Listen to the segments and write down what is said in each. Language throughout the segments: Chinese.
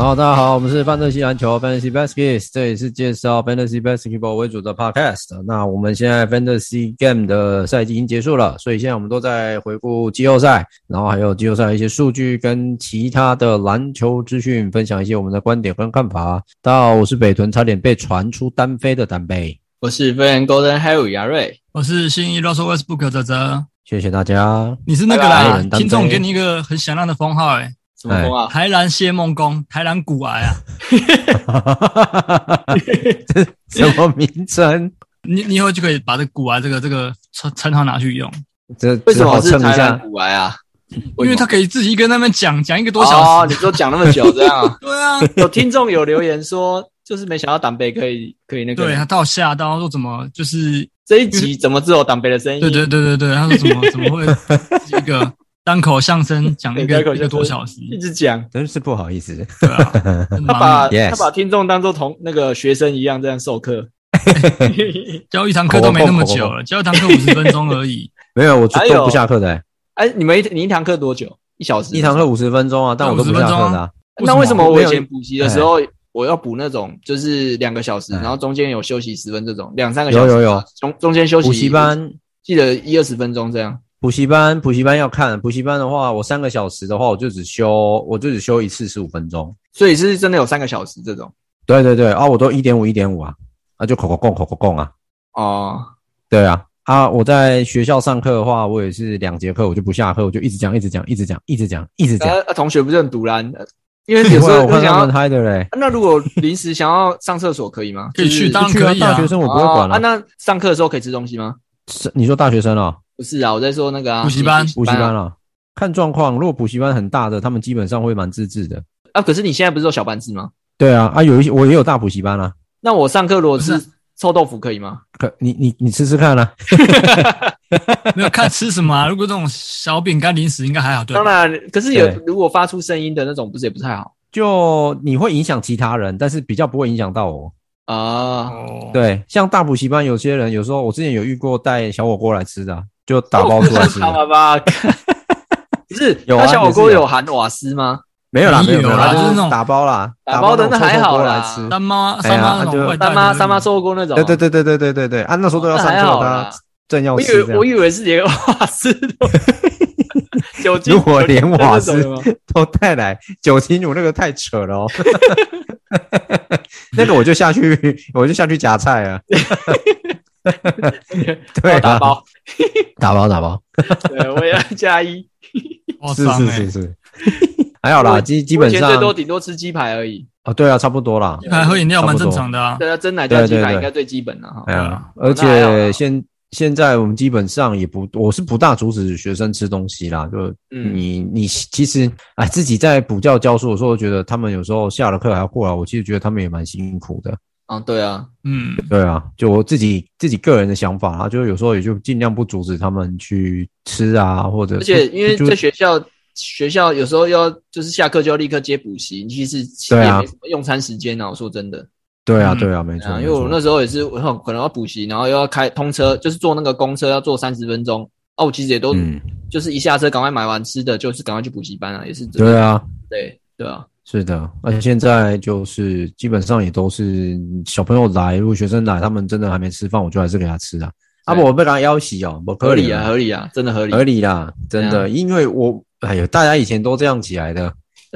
好，大家好，我们是范特西篮球 Fantasy Baskets，这里是介绍 Fantasy Basketball 为主的 Podcast。那我们现在 Fantasy Game 的赛季已经结束了，所以现在我们都在回顾季后赛，然后还有季后赛的一些数据跟其他的篮球资讯，分享一些我们的观点跟看法。大家好，我是北屯差点被传出单飞的单杯，我是飞人 Golden Harry 亚瑞，我是新一 Russell Westbrook 泽泽，谢谢大家。你是那个啦听众给你一个很响亮的封号，哎。什么风啊？台南谢梦工，台南骨癌啊！这什么名称？你你以后就可以把这骨癌这个这个称称号拿去用。这为什么是台南骨癌啊？因为他可以自己一个人那边讲讲一个多小时。哦，你说讲那么久这样啊？对啊，有听众有留言说，就是没想到党杯可以可以那个。对他到吓到说怎么就是这一集怎么只有党杯的声音？对对对对对，他说怎么怎么会一个。单口相声讲一个一个多小时，一直讲，真是不好意思。对啊，他把他把听众当做同那个学生一样这样授课，教一堂课都没那么久了，教一堂课五十分钟而已。没有，我都不下课的。哎，你们一你一堂课多久？一小时？一堂课五十分钟啊，但我都不下课的。那为什么我以前补习的时候，我要补那种就是两个小时，然后中间有休息十分这种，两三个小时？有有有，中中间休息。补习班记得一二十分钟这样。补习班，补习班要看。补习班的话，我三个小时的话，我就只修，我就只修一次十五分钟。所以是真的有三个小时这种？对对对，啊，我都一点五一点五啊，啊就口口供口口供啊。哦，对啊，啊我在学校上课的话，我也是两节课我就不下课，我就一直讲一直讲一直讲一直讲一直讲。啊，同学不是很堵然？因为有时候我看他们嗨的嘞。那如果临时想要上厕所可以吗？可以去，当然可以啊。大学生我不会管了。啊，那上课的时候可以吃东西吗？是你说大学生啊？不是啊，我在说那个补习班，补习班啊，看状况。如果补习班很大的，他们基本上会蛮自制的啊。可是你现在不是说小班制吗？对啊，啊有一些我也有大补习班啊。那我上课如果吃臭豆腐可以吗？可你你你吃吃看啊。没有看吃什么啊？如果这种小饼干零食应该还好。对，当然，可是有如果发出声音的那种，不是也不太好。就你会影响其他人，但是比较不会影响到我。啊，对，像大补习班有些人，有时候我之前有遇过带小火锅来吃的，就打包出来吃。好吧，不 是，有啊，小火锅有含瓦斯吗？没有啦，没有啦，就是那种打包啦，打包的那还好啦。三妈三妈那种，三妈三妈臭火锅那种。对对对对对对对对，啊，那时候都要上课的，正要吃。我以为我以为是连瓦斯都，酒精如果连瓦斯都带来，酒精乳那个太扯了哦。那个我就下去，我就下去夹菜啊。对，打包，打包，打包。对，我也要加一。是是是是，还好啦，基基本上最多顶多吃鸡排而已。哦，对啊，差不多啦。鸡排喝饮料蛮正常的啊。对啊，蒸奶加鸡排应该最基本的哈。对啊，而且现现在我们基本上也不，我是不大阻止学生吃东西啦。就你你其实哎，自己在补教教书的时候，觉得他们有时候下了课还要过来，我其实觉得他们也蛮辛苦的。啊，对啊，嗯，对啊，就我自己自己个人的想法啊，就有时候也就尽量不阻止他们去吃啊，或者而且因为在学校学校有时候要就是下课就要立刻接补习，其实其实也没什么用餐时间啊。我说真的。对啊，对啊，没错。因为我那时候也是，我可能要补习，然后又要开通车，就是坐那个公车要坐三十分钟。哦，我其实也都，就是一下车赶快买完吃的，就是赶快去补习班啊，也是。对啊，对对啊，是的。而且现在就是基本上也都是小朋友来，如果学生来，他们真的还没吃饭，我就还是给他吃啊。啊不，我被他要挟哦，不合理啊，合理啊，真的合理，合理啦，真的，因为我哎呦，大家以前都这样起来的，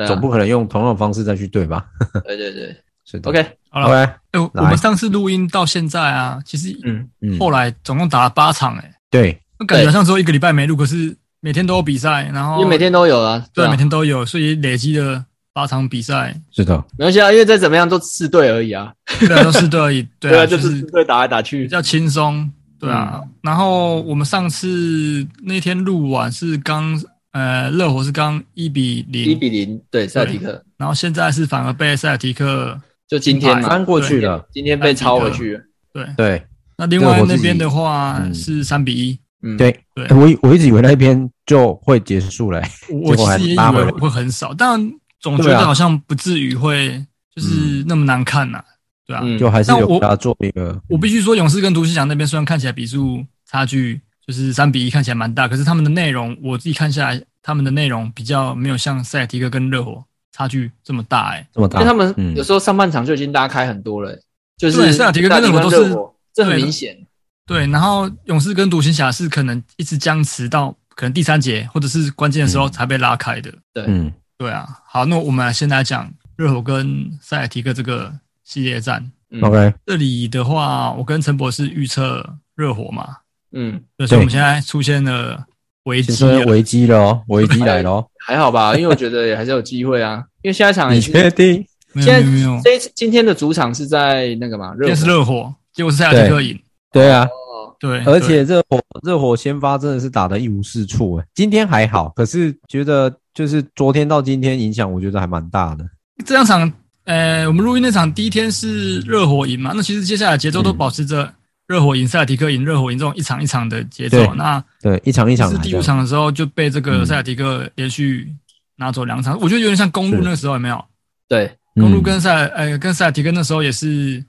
总不可能用同样的方式再去对吧？对 对对。是的，OK，好了，哎，我们上次录音到现在啊，其实嗯嗯，后来总共打了八场，哎，对，我感觉好像只有一个礼拜没录，可是每天都有比赛，然后因为每天都有啊，对，啊每天都有，所以累积了八场比赛，是的，没关系啊，因为再怎么样都四队而已啊，对，都四队而已，对啊，就就是四队打来打去。比，较轻松，对啊。嗯。然后我们上次那天录完是刚呃热火是刚一比零，一比零，对塞尔提克，然后现在是反而被塞尔提克就今天嘛，翻过去了，今天被超回去。了，对。对。那另外那边的话嗯是三比一，嗯，对。对。欸我我一直以为那边就会结束了、欸，我其实也以为会很少，但总觉得好像不至于会就是那么难看呐、对啊。嗯，就还是但我有给他做一个我必须说，勇士跟独行侠那边虽然看起来比数差距就是三比一，看起来蛮大，可是他们的内容我自己看下来，他们的内容比较没有像塞尔提克跟热火差距这么大、欸，这么大，因为他们嗯。有时候上半场就已经拉开很多了、欸，就是对塞尔提克跟热火都是这很明显，对。然后勇士跟独行侠是可能一直僵持到可能第三节或者是关键的时候才被拉开的，对，嗯，对啊。好，那我们先来讲热火跟塞尔提克这个系列战。嗯。OK，这里的话，我跟陈博士预测热火嘛，嗯，对，所以我们现在出现了危机危机了哦，危机来了哦，还好吧，因为我觉得也还是有机会啊，因为下一场也你是确定？没有这今天的主场是在那个嘛，热今天是火热火，结果是塞尔提克赢。对。啊，哦，对，而且热火热火先发真的是打得一无是处诶，今天还好，可是觉得就是昨天到今天影响，我觉得还蛮大的。这两场，呃，我们录音那场第一天是热火赢嘛，那其实接下来节奏都嗯保持着热火赢、塞尔提克赢、热火赢这种一场一场的节奏。那对，一场一场是第五场的时候就被这个嗯塞尔提克连续拿走两场，我觉得有点像公路那个时候有没有？对，公路嗯跟塞尔呃跟塞尔提克那时候也是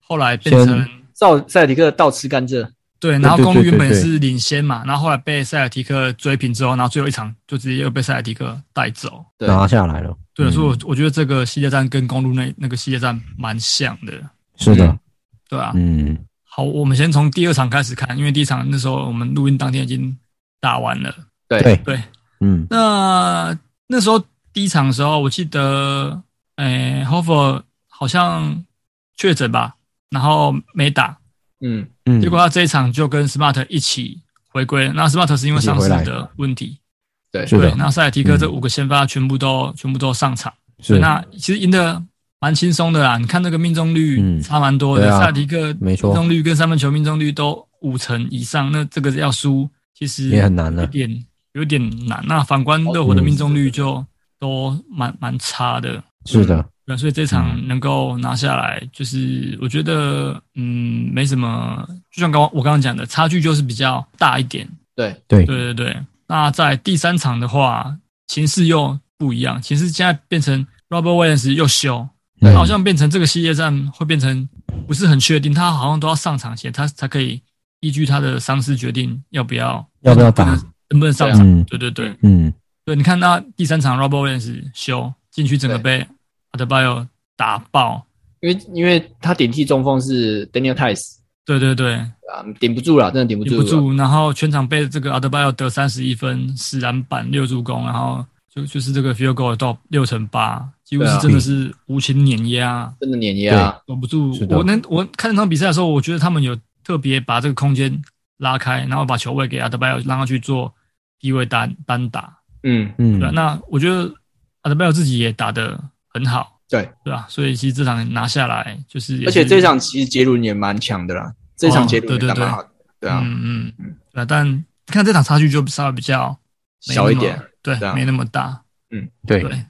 后来变成先照塞尔提克倒吃甘蔗，对，然后公路原本是领先嘛，然后后来被塞尔提克追平之后，然后最后一场就直接又被塞尔提克带走。对，拿下来了，对，嗯所以我我觉得这个系列战跟公路那那个系列战蛮像的，是的嗯，对啊。嗯，好，我们先从第二场开始看，因为第一场那时候我们录音当天已经打完了。对对，对，嗯，那那时候第一场的时候，我记得，诶 h o f e r 好像确诊吧，然后没打，嗯，嗯，结果他这一场就跟 Smart 一起回归了。那 Smart 是因为伤势的问题，对，对。那塞尔提克这五个先发全部都、全部都上场，是，那其实赢得蛮轻松的啦。你看那个命中率嗯。差蛮多的，塞尔提克没错。命中率跟三分球命中率都五成以上，那这个要输其实也很难了有点有点难。那反观热火的命中率就都蛮蛮差的。是的，对，所以这场能够拿下来，就是我觉得，嗯，没什么。就像刚我刚刚讲的，差距就是比较大一点。对，对，对对对。那在第三场的话，形势又不一样。其实现在变成 Robert Williams 又休，对好像变成这个系列战会变成不是很确定，他好像都要上场前，他才可以依据他的伤势决定要不要要不要打能能不能上场。嗯对对对。嗯，对，你看那第三场 Robert Williams 休进去，整个被 Adebayo 打爆。因为因为他顶替中锋是 Daniel Tice 对对对，啊，顶不住了，真的顶不住了，顶不住。然后全场被这个 Adebayo 得三十一分、十篮板、六助攻，然后就就是这个 field goal 到六成八，几乎是真的是无情碾压，真的碾压，守不住我那我看那场比赛的时候，我觉得他们有特别把这个空间拉开，然后把球位给 Adebayo 让他去做低位单单打。嗯，嗯对啊，那我觉得 Adebayo 自己也打得很好。对，对吧？所以其实这场拿下来，就是是而且这场其实杰伦也蛮强的啦，这场杰伦也打蛮好的，对啊，嗯嗯。嗯，对啊，但看这场差距就稍微比较小一点，对对啊，没那么大，对，对。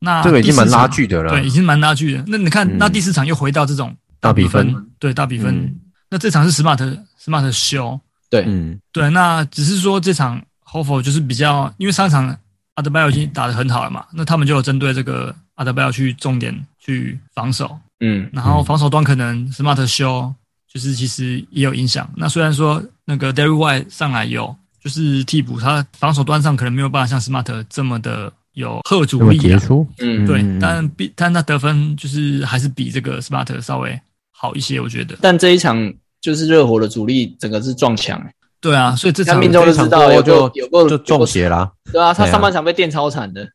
那这个已经蛮拉锯的了，对，已经蛮拉锯的。那你看，嗯。那第四场又回到这种大比分，对大比分。嗯。那这场是 Smart Smart 休，对，嗯，对，那只是说这场 Hofford 就是比较，因为上场 Adebayo 已经打得很好了嘛，那他们就有针对这个 Adebayo 去重点去防守，嗯，然后防守端可能 Smart 修，就是其实也有影响。那虽然说那个 Derrick White 上来有就是替补，他防守端上可能没有办法像 Smart 这么的有贺主力啊。嗯，对嗯，但比但他得分就是还是比这个 Smart 稍微好一些，我觉得。但这一场就是热火的主力整个是撞墙，对啊，所以这场他命中就知道有就有够就中邪啦，对啊，他上半场被电超惨的，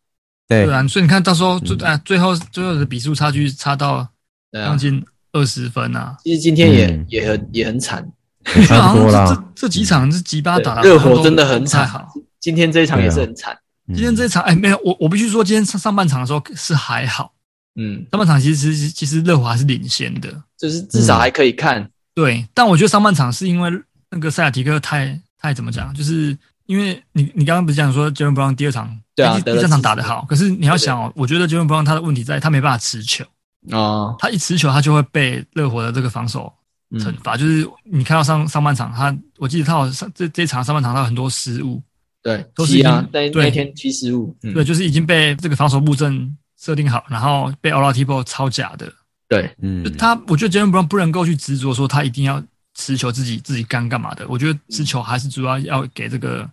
对。对啊，所以你看到时候最嗯。啊最后最后的比数差距差到将，近二十分啊，其实今天也嗯。也很也很惨，差不多好像是啦，这这几场是吉巴打的热火真的很惨。好，今天这一场也是很惨。今天这一场，哎，没有，我我必须说，今天上上半场的时候是还好，嗯，上半场其实其实热火还是领先的，就是至少还可以看。嗯、对，但我觉得上半场是因为那个塞尔提克太太怎么讲，就是因为你你刚刚不是讲说杰伦布朗第二场对啊，第三场打得好，可是你要想哦，对对对，我觉得杰伦布朗他的问题在他没办法持球哦，他一持球他就会被热火的这个防守惩罚，嗯、就是你看到上上半场他，我记得他好像这这场上半场他有很多失误。对，都是啊，那那天七失误，对，就是已经被这个防守布阵设定好，然后被 Oladipo 抄假的。对，嗯，他我觉得 Jaylen Brown 不能够去执着说他一定要持球自己自己干干嘛的，我觉得持球还是主要要给这个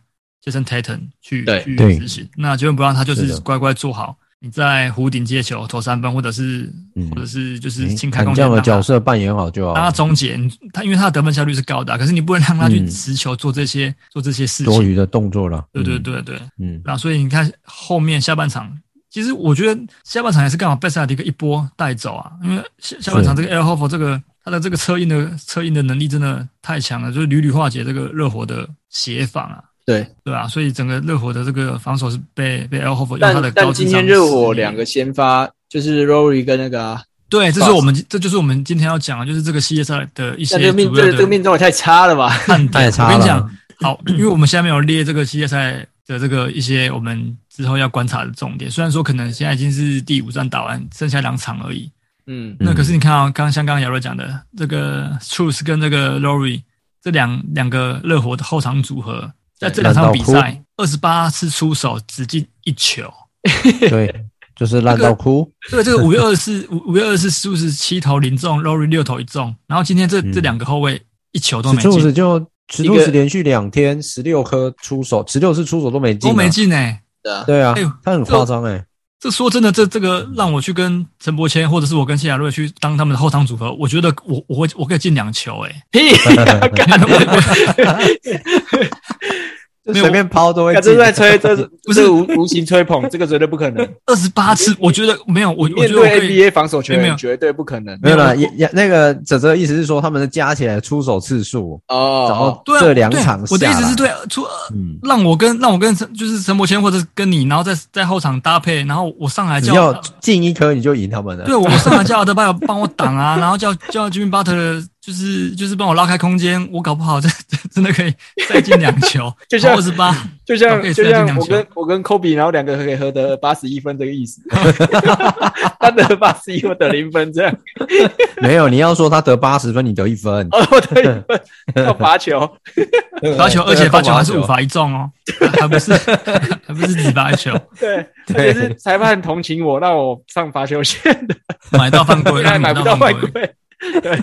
Jason Tatum 去去执行。那 Jaylen Brown 他就是乖乖做好。你在弧顶接球投三分，或者是，嗯、或者是就是轻开空间，这样的角色扮演好就好。让他终结他，因为他的得分效率是高的，可是你不能让他去持球做这些、嗯、做这些事情。多余的动作了。对对对对，嗯。那所以你看后面下半场，其实我觉得下半场也是刚好被塞尔提克一波带走啊，因为下下半场这个 Al Horford 这个他的这个策应的策应的能力真的太强了，就是屡屡化解这个热火的协防啊。对对啊，所以整个热火的这个防守是被被 Al Horford 用他的高但今天热火两个先发就是 Rory 跟那个、啊，对，这是我们这就是我们今天要讲的，就是这个系列赛的一些。这个命这个命中也太差了吧？太差了。我跟你讲，好，因为我们下面有列这个系列赛的这个一些我们之后要观察的重点。虽然说可能现在已经是第五战打完，剩下两场而已。嗯，那可是你看啊，刚刚像刚刚亚瑞讲的，这个 Truth 跟这个 Rory 这两两个热火的后场组合。在这两场比赛，二十八次出手只进一球，对，就是烂到哭。对，这个五月二十四，五五月二十四是不是七投零中，Rory 六投一中？然后今天这这两个后卫一球都没进，是就十六是连续两天十六颗出手，十六次出手都没进，都没进哎。对啊，他很夸张哎。这说真的，这这个让我去跟陈柏谦，或者是我跟谢亚瑞去当他们的后场组合，我觉得我我会我可以进两球哎。屁！随便抛都会，这是在吹，这是 不是无无形吹捧？这个绝对不可能。二十八次，我觉得没有，我面对 NBA 防守球员绝对不可能。没有了，也也那个泽泽的意思是说，他们的加起来出手次数哦，然后这两场，我的意思是对，出让我跟让我跟陈就是陈柏谦或者跟你，然后在在后场搭配，然后我上来叫要进一颗你就赢他们了。对，我上来叫阿德巴 约帮我挡啊，然后叫叫 Jimmy Butler。就是就是帮我拉开空间，我搞不好这这 真的可以再进两球，就像二十八，就像就像我跟我跟科比，然后两个可以合得八十一分这个意思，他得八十一，我得零分这样。没有，你要说他得八十分，你得一分，哦，我得一分，要罚球，罚球，而且罚球还是五罚一中哦，还不是还不是只罚球，对，而且是裁判同情我，让我上罚球线的，买到犯规，还买不到犯规，对。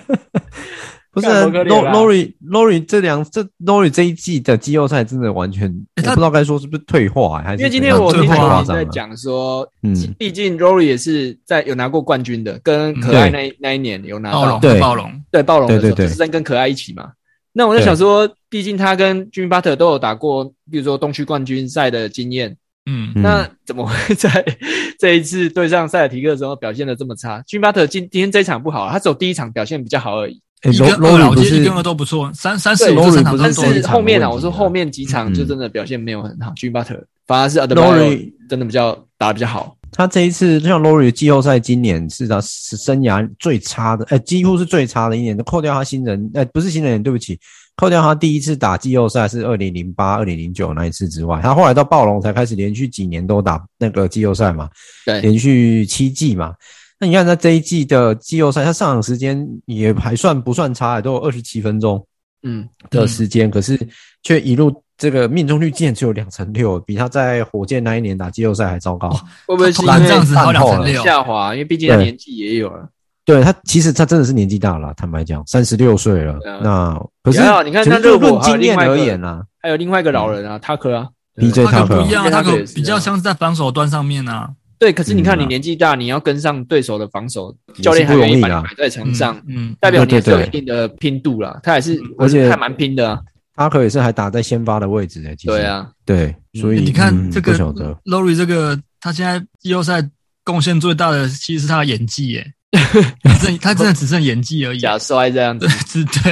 不是 Lori Lori 这两这 Lori 这一季的季后赛真的完全，我不知道该说是不是退化，还是因为今天我听他在讲说，嗯，毕竟 Lori 也是在有拿过冠军的，跟可爱那那一年有拿到对。暴龙。对暴龙的时候，就是在跟可爱一起嘛。那我在想说，毕竟他跟 Jimmy Butler 都有打过，比如说东区冠军赛的经验，嗯，那怎么会在 这一次对上塞尔提克的时候表现的这么差？Jimmy Butler 今今天这一场不好，他只有第一场表现比较好而已。一跟二，我觉得一跟二都不错，三三四五这三场都。但是后面啊，我说后面几场就真的表现没有很好。Jimmy Butler 反而是 Adebayo 真的比较打得比较好。他这一次就像 Lori 的季后赛，今年是他生涯最差的，哎，几乎是最差的一年。扣掉他新人，哎，不是新人，对不起，扣掉他第一次打季后赛是二零零八、二零零九那一次之外，他后来到暴龙才开始连续几年都打那个季后赛嘛，对，连续七季嘛。那你看，他这一季的季后赛，他上场时间也还算不算差，都有二十七分钟，嗯的时间，可是却一路这个命中率竟然只有两成六，比他在火箭那一年打季后赛还糟糕。会不会是因为这样子好两成六下滑？因为毕竟他年纪也有了。对他，其实他真的是年纪大了，坦白讲，三十六岁了。那可是你看，他就论经验而言啊，还有另外一个老人啊，塔克啊，PJ 塔克不一样，塔克比较像是在防守端上面啊。对，可是你看，你年纪大，你要跟上对手的防守，教练还愿意把你摆在场上，嗯，代表你是有一定的拼度啦。他还是，而且还蛮拼的啊。他可也是还打在先发的位置诶。对啊，对，所以你看这个 Lori 这个，他现在季后赛贡献最大的其实是他的演技耶，他真的只剩演技而已，假摔这样子，是，对，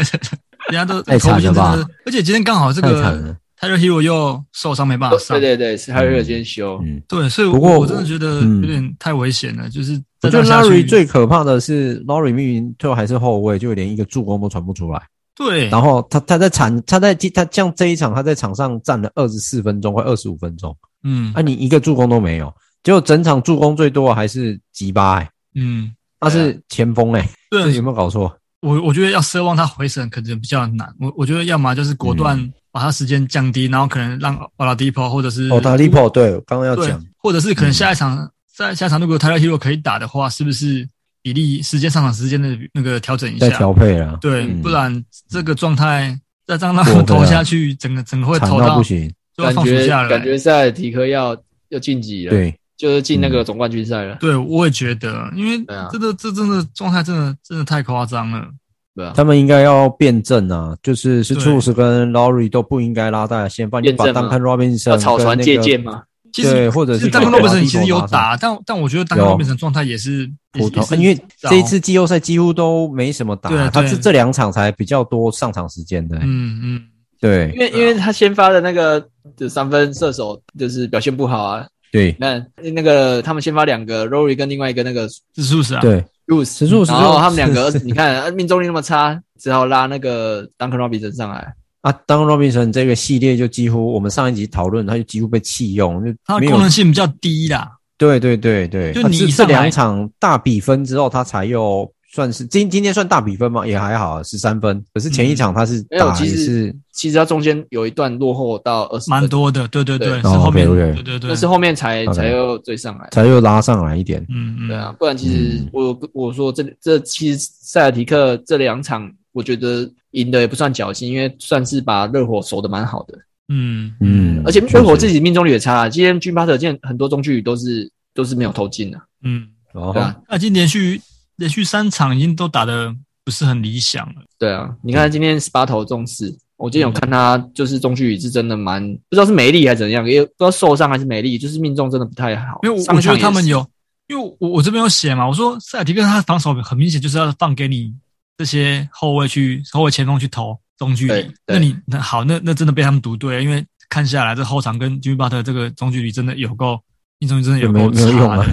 人家都太惨了吧？而且今天刚好这个。Tyler Herro 又受伤没办法上。对对对，是 Tyler Herro 先休。嗯，对，所以不过我真的觉得有点太危险了。就是我觉得 Larry 最可怕的是 Lowry 明明最后还是后卫，就连一个助攻都传不出来。对，然后他他在场他在他像这一场他在场上站了二十四分钟，快二十五分钟。嗯，啊，你一个助攻都没有，结果整场助攻最多还是吉巴哎。嗯，他是前锋哎，对，有没有搞错？我我觉得要奢望他回神可能比较难。我我觉得要么就是果断把他时间降低，然后可能让 Oladipo 或者是 Oladipo 对，刚刚要讲，或者是可能下一场在下一场如果 Tyler Herro 可以打的话，是不是？比例时间上场时间的那个调整一下，再调配了，对，不然这个状态再让他投下去，整个整个会投到不行，感觉感觉塞尔提克要要晋级了，对，就是进那个总冠军赛了。对，我也觉得，因为这个这真的状态真的真的太夸张了，对啊，他们应该要辩证啊，就是是 Strus 跟 Lowry 都不应该拉大先发，你把 Duncan Robinson 要草船借箭吗？其实，对，或者是当 robinson 其实有打，但但我觉得当 robinson 状态也是普通，因为这一次季后赛几乎都没什么打，对他是这两场才比较多上场时间的。嗯嗯，对，因为因为他先发的那个就三分射手就是表现不好啊。对，那那个他们先发两个 Rory 跟另外一个那个是 Strus 啊，对，Strus，然后他们两个 你看命中率那么差，只好拉那个丹克罗宾森上来。啊，当 Robinson 这个系列就几乎我们上一集讨论，他就几乎被弃用，就他的功能性比较低啦。对对对对，就你这两场大比分之后，他才又算是今今天算大比分吗？也还好，十三分。可是前一场他是打也是，其实他中间有一段落后到二十，蛮多的。对对对，是后面，对对对，那是后面才才又追上来，才又拉上来一点。嗯嗯，对啊，不然其实我我说这这其实塞尔提克这两场。我觉得赢的也不算侥幸，因为算是把热火守的蛮好的。嗯嗯，而且热火自己命中率也差。今天军巴特见很多中距离都是都是没有投进的。嗯，哦，对啊，那今天连续连续三场已经都打的不是很理想了。对啊，你看今天十八投中四，我今天有看他就是中距离是真的蛮不知道是没力还是怎样，也不知道受伤还是没力，就是命中真的不太好。因为我觉得他们有，因为我我这边有写嘛，我说塞尔提克他防守很明显就是要放给你。这些后卫去后卫前锋去投中距离，那你那好，那那真的被他们读对了，因为看下来这后场跟吉米巴特这个中距离真的有够命中率真的有够差的，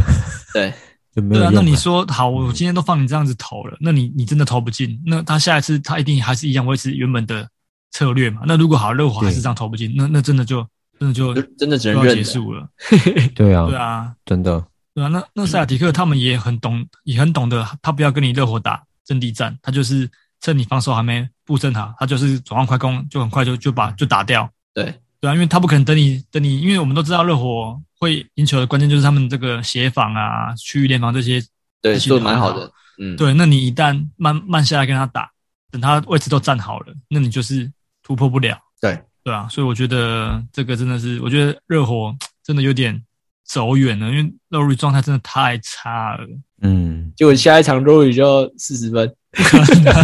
对，对啊，那你说好，我今天都放你这样子投了，那你你真的投不进，那他下一次他一定还是一样维持原本的策略嘛？那如果好热火还是这样投不进，那那真的就真的就真的只能认结束了，对啊，对啊，真的，对啊，那那塞尔提克他们也很懂，也很懂得，他不要跟你热火打。阵地战，他就是趁你防守还没布阵好，他就是转换快攻，就很快就就把就打掉。对对啊，因为他不可能等你等你，因为我们都知道热火会赢球的关键就是他们这个协防啊、区域联防这些，对，做的蛮好的。嗯，对，那你一旦慢慢下来跟他打，等他位置都站好了，那你就是突破不了。对对啊，所以我觉得这个真的是，我觉得热火真的有点走远了，因为 Lowry 状态真的太差了。嗯，结果下一场 Rory 就四十分，不可能，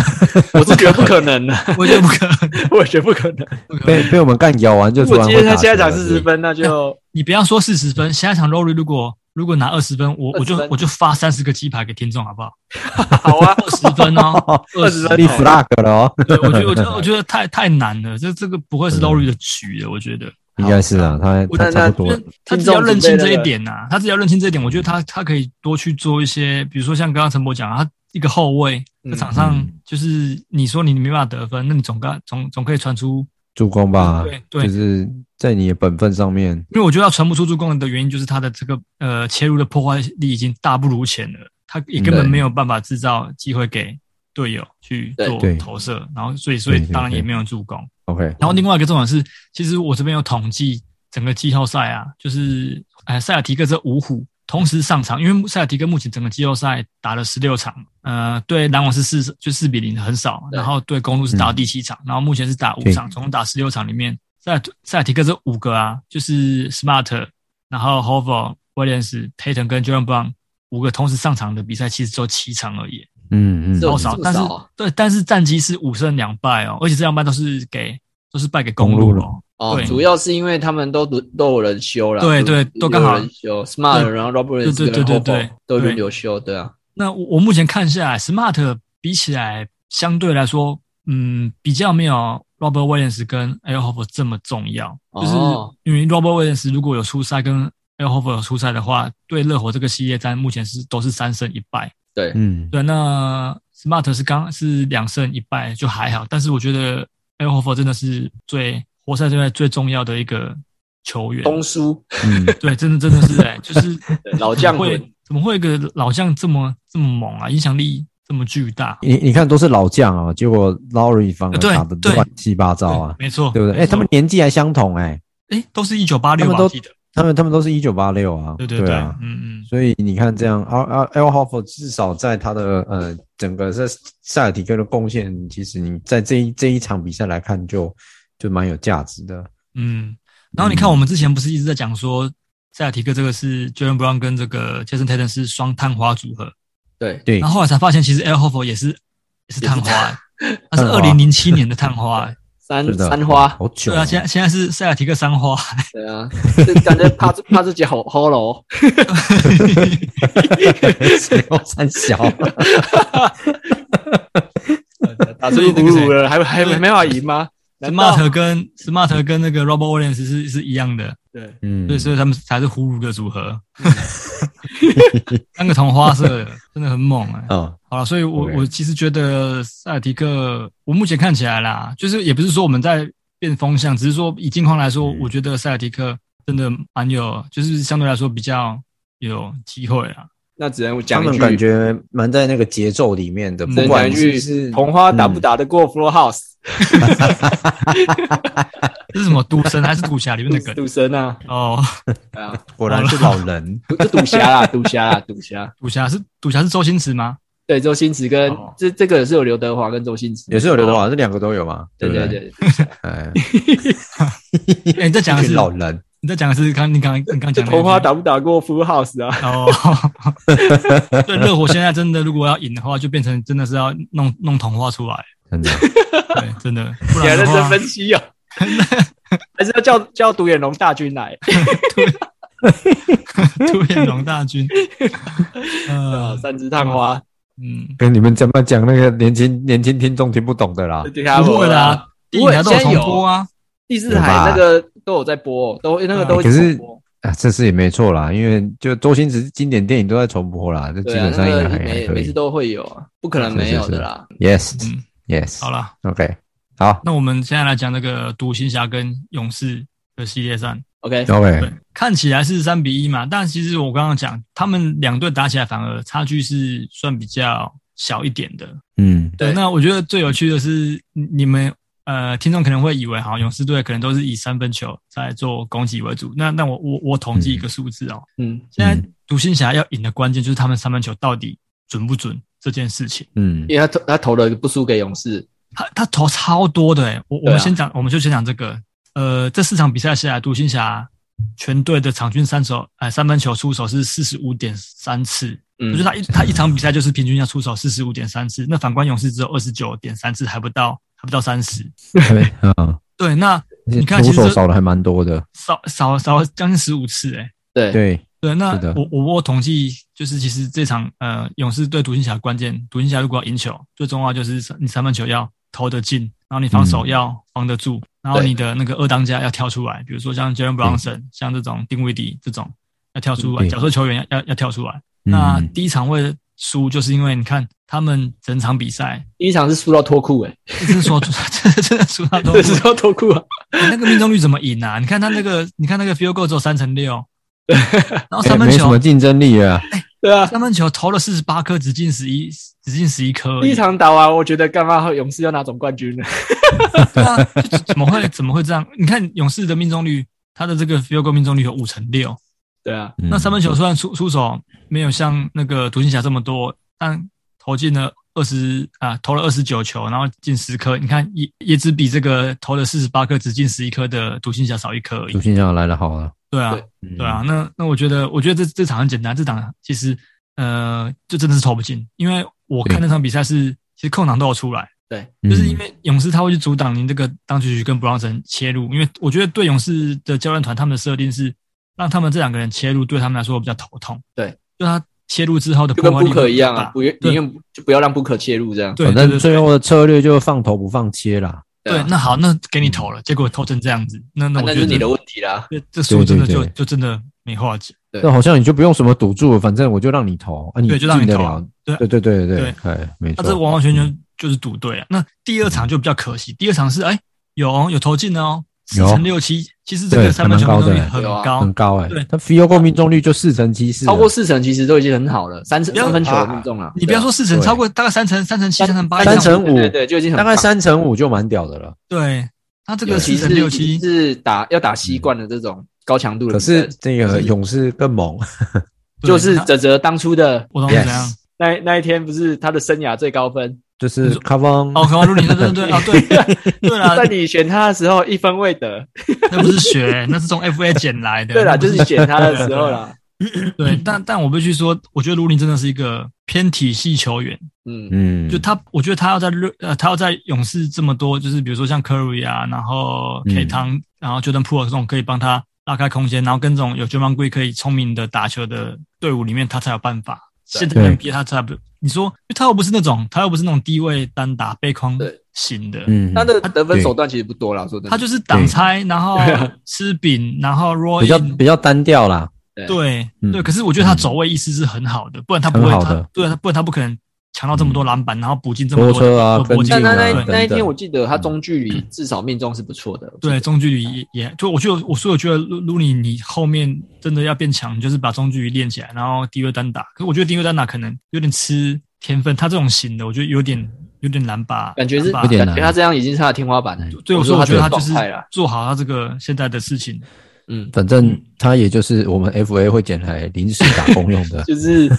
我是觉得不可能的，我觉得不可能，我也觉得不可能，被被我们干咬完就。如果今天他下一场四十分，那就你不要说四十分，下一场 Rory 如果如果拿二十分，我我就我就发三十个鸡排给听众，好不好？好啊，二十分哦，二十分立 flag 了哦。对，我觉得我觉得我觉得太太难了，这这个不会是 Rory 的局的，我觉得。应该是啊，他他差不多。他只要认清这一点呐、啊，他只要认清这一点，我觉得他他可以多去做一些，比如说像刚刚陈博讲，他一个后卫在场上，就是你说你没办法得分，那你总该总总可以传出助攻吧？对对，就是在你的本分上面。因为我觉得他传不出助攻的原因，就是他的这个呃切入的破坏力已经大不如前了，他也根本没有办法制造机会给队友去做投射，然后所以所以当然也没有助攻。OK，然后另外一个重点是，其实我这边有统计整个季后赛啊，就是呃塞尔提克这五虎同时上场，因为塞尔提克目前整个季后赛打了十六场，呃，对篮网是四就四比零很少，然后对公路是打到第七场，然后目前是打五场，总共打十六场里面，塞尔塞尔提克这五个啊，就是 Smart，然后 Horford、Williams、Tatum 跟 Jaylen Brown 五个同时上场的比赛，其实只有七场而已。嗯嗯，多少？但是对，但是战绩是五胜两败哦，而且这两败都是给都是败给公路了。哦，主要是因为他们都都有人修了。对对，都刚好修。Smart，然后 Roberts 对对对对，都轮流修。对啊。那我目前看下来，Smart 比起来相对来说，嗯，比较没有 Robert Williams 跟 Al Horford 这么重要，就是因为 Robert Williams 如果有出赛跟 Al Horford 有出赛的话，对热火这个系列战目前是都是三胜一败。对，嗯，对，那 Smart 是刚是两胜一败就还好，但是我觉得 Al Horford 真的是最活塞这边最重要的一个球员。东叔，嗯，对，真的真的是哎、欸，就是 老将会怎么会一个老将这么这么猛啊，影响力这么巨大？你你看都是老将啊，结果 Lowry 反而打得乱七八糟啊，没错，对不对？哎，他们年纪还相同哎、欸，哎，都是一九八六，他们都记得。他们他们都是一九八六啊，对对对，对啊，嗯嗯，所以你看这样，啊啊，Al Horford 至少在他的呃整个在塞尔提克的贡献，其实你在这一这一场比赛来看就，就就蛮有价值的。嗯，然后你看我们之前不是一直在讲说，塞尔提克这个是 Jaylen Brown 跟这个 Jayson Tatum 是双探花组合，对对，然后后来才发现其实 Al Horford 也是也是探花，他是二零零七年的探花。三三花，好久对啊，现在现在是塞尔提克三花。对啊，就感觉怕怕自己好好了。谁要三小？打出一五五了，还还没没法赢吗？Smart 跟 Smart 跟那个 Robert Williams 是是一样的。对，嗯，所以所以他们才是葫芦的组合。三个同花色，真的很猛哎、欸。哦，好了，所以我我其实觉得塞尔提克，我目前看起来啦，就是也不是说我们在变风向，只是说以近况来说，我觉得塞尔提克真的蛮有，就是相对来说比较有机会啊。那只能讲一句感觉蛮在那个节奏里面的，不管是红花打不打得过 Floor House。这是什么赌神还是赌侠里面的梗？赌神啊！哦，啊，果然是老人。是赌侠啦，赌侠啦，赌侠。赌侠是赌侠是周星驰吗？对，周星驰跟这这个是有刘德华跟周星驰，也是有刘德华，这两个都有吗？对对对。哎，你在讲的是老人，你在讲的是刚你刚你刚讲的红花打不打过 Full House 啊？哦，对，热火现在真的如果要赢的话，就变成真的是要弄弄童话出来，真的，对，真的。你还认真分析啊？还是要叫叫独眼龙大军来？独眼龙大军，呃，三枝探花，嗯，跟你们怎么讲那个年轻年轻听众听不懂的啦？不会啦，第一台都有重播啊，第四台那个都有在播，都那个都可是啊，这次也没错啦，因为就周星驰经典电影都在重播啦，这基本上应该还每每次都会有啊，不可能没有的啦。yes、嗯、yes，好了，OK。好，那我们现在来讲那个独行侠跟勇士的系列赛。OK，OK，对，看起来是三比一嘛，但其实我刚刚讲，他们两队打起来反而差距是算比较小一点的。嗯，对。那我觉得最有趣的是，你们呃，听众可能会以为，哈，勇士队可能都是以三分球在做攻击为主。那那我我我统计一个数字哦，嗯，现在独行侠要赢的关键就是他们三分球到底准不准这件事情。嗯，因为他投他投了不输给勇士。他他投超多的我我们先讲，我们就先讲这个。呃，这四场比赛下来，独行侠全队的场均三手，呃，三分球出手是四十五点三次。嗯，我觉得他一他一场比赛就是平均要出手四十五点三次。那反观勇士只有二十九点三次，还不到还不到三十。嗯，对，那你看，其实少了还蛮多的，少少少将近十五次诶、欸。对对对，那我我我统计就是，其实这场呃勇士对独行侠关键，独行侠如果要赢球，最重要就是你三分球要。投得进，然后你防守要防得住，嗯、然后你的那个二当家要跳出来，比如说像 Jalen Brunson，像这种丁威迪这种要跳出来，角色球员要要要跳出来。嗯、那第一场会输，就是因为你看他们整场比赛，第一场是输到脱裤，哎，真的说 真的真的输到脱裤，输到脱裤啊！那个命中率怎么赢啊？你看他那个，你看那个 field goal 只有三成六，然后三分球、什么竞争力啊。欸对啊，三分球投了四十八颗，只进十一，只进十一颗。第一场打完，我觉得干嘛勇士要拿总冠军呢？对啊，怎么会怎么会这样？你看勇士的命中率，他的这个 field goal 命中率有五成六。对啊，那三分球虽然出出手没有像那个独行侠这么多，但投进了二十啊，投了二十九球，然后进十颗。你看也也只比这个投了四十八颗，只进十一颗的独行侠少一颗而已。独行侠来得好了。对啊，对，对啊，那那我觉得，我觉得这这场很简单，这场其实呃，就真的是投不进，因为我看那场比赛是其实空档都有出来，对，就是因为勇士他会去阻挡您这个当局局跟布朗森切入，因为我觉得对勇士的教练团他们的设定是让他们这两个人切入，对他们来说比较头痛，对，就他切入之后的就跟布克一样啊，不愿宁愿就不要让布克切入这样，对，反正最后的策略就放投不放切啦。对，那好，那给你投了，结果投成这样子，那那我觉得那是你的问题啦。这这输真的就就真的没话讲。那好像你就不用什么赌注，反正我就让你投啊，你对，就让你投。对对对对对，哎，没错。那这完完全全就是赌对啊。那第二场就比较可惜，第二场是哎有有投进哦。四成六七，其实这个三分球命中率很高，很高哎。对，他 field goal 命中率就四成七四，超过四成其实都已经很好了。三成三分球命中了，你不要说四成，超过大概三成、三成七、三成八、三成五，对对，就已经很大概三成五就蛮屌的了。对，他这个四成六七是打要打习惯的这种高强度的。可是这个勇士更猛，就是泽泽当初的，我懂怎样？那那一天不是他的生涯最高分。就是卡邦哦，卡邦卢林，对对对 啊，对对啦，在你选他的时候一分未得，那不是选，那是从 FA 捡来的。对啦，就是选他的时候啦。对，但但我必须说，我觉得卢林真的是一个偏体系球员。嗯嗯，就他，我觉得他要在呃，他要在勇士这么多，就是比如说像 Curry 啊，然后 K 汤，然后 Jordan Poole 这种可以帮他拉开空间，然后跟这种有 Draymond Green 可以聪明的打球的队伍里面，他才有办法。现在 NBA 他差不，你说，他又不是那种，他又不是那种低位单打背框型的，嗯，他的得分手段其实不多啦，说真的，他就是挡拆，然后吃饼，然后 roll 比较比较单调啦，对。对，可是我觉得他走位意识是很好的，不然他不会，对，不然他不可能。抢到这么多篮板，然后补进这么多车啊！但那那那一天，我记得他中距离至少命中是不错的。对，中距离也就我觉得，我所以我觉得卢卢尼，你后面真的要变强，就是把中距离练起来，然后低位单打。可是我觉得低位单打可能有点吃天分，他这种型的，我觉得有点有点难把。感觉是有点难，他这样已经是他的天花板了。对，我说我觉得他就是做好他这个现在的事情。嗯，反正他也就是我们 FA 会捡来临时打工用的，就是。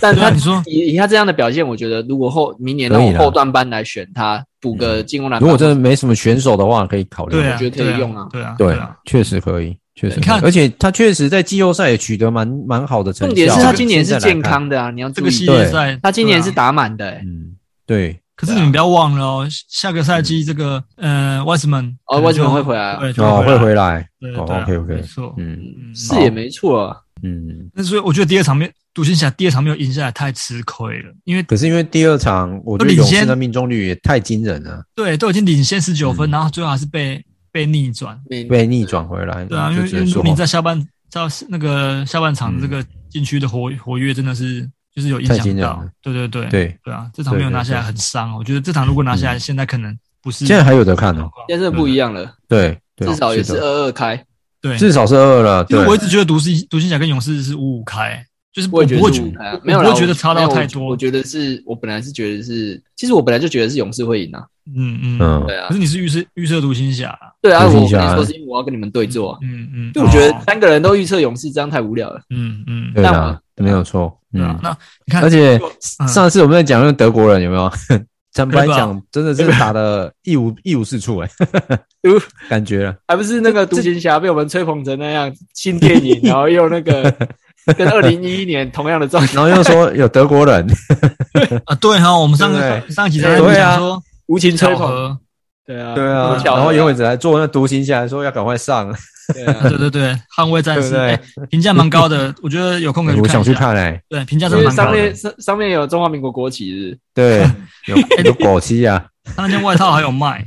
但他你说以以他这样的表现，我觉得如果后明年的后段班来选他补个进攻篮，如果真的没什么选手的话，可以考虑。对，我觉得可以用啊。对啊，对啊，确实可以，确实。你看，而且他确实在季后赛也取得蛮蛮好的成绩。重点是他今年是健康的啊！你要这个系列赛，他今年是打满的。嗯，对。可是你们不要忘了哦，下个赛季这个呃，Wiseman 哦，Wiseman 会回来，哦，会回来。对，OK OK，没错，嗯，是也没错，嗯。那所以我觉得第二场面独行侠第二场没有赢下来太吃亏了，因为可是因为第二场我觉得勇士的命中率也太惊人了，对，都已经领先十九分，然后最后还是被被逆转，被逆转。回来。对啊，因为因为你在下半在那个下半场这个禁区的活活跃真的是。就是有影响到，对对对对对啊！这场没有拿下来很伤，我觉得这场如果拿下来，现在可能不是。现在还有得看哦，现在不一样了。对，至少也是二二开，对，至少是二二了。因为我一直觉得独行独行侠跟勇士是五五开，就是我不会觉得没有，我觉得差到太多。我觉得是我本来是觉得是，其实我本来就觉得是勇士会赢啊。嗯嗯，对啊。可是你是预测预测独行侠，对啊，我跟你说是因为我要跟你们对坐。嗯嗯，就我觉得三个人都预测勇士，这样太无聊了。嗯嗯，对啊。没有错，嗯，那你看，而且上次我们在讲那个德国人有没有？坦白讲，真的是打的一无一无是处哎，感觉。了还不是那个独行侠被我们吹捧成那样新电影，然后又那个跟二零一一年同样的状态，然后又说有德国人。啊，对哈，我们上个上集在讲说无情吹捧，对啊，对啊，然后永远只来做那独行侠，说要赶快上。对对对，捍卫战士，评价蛮高的，我觉得有空可以去看。我想去看诶，对，评价真的蛮高的。上面上上面有中华民国国旗，对，有有国旗啊。他那件外套还有卖，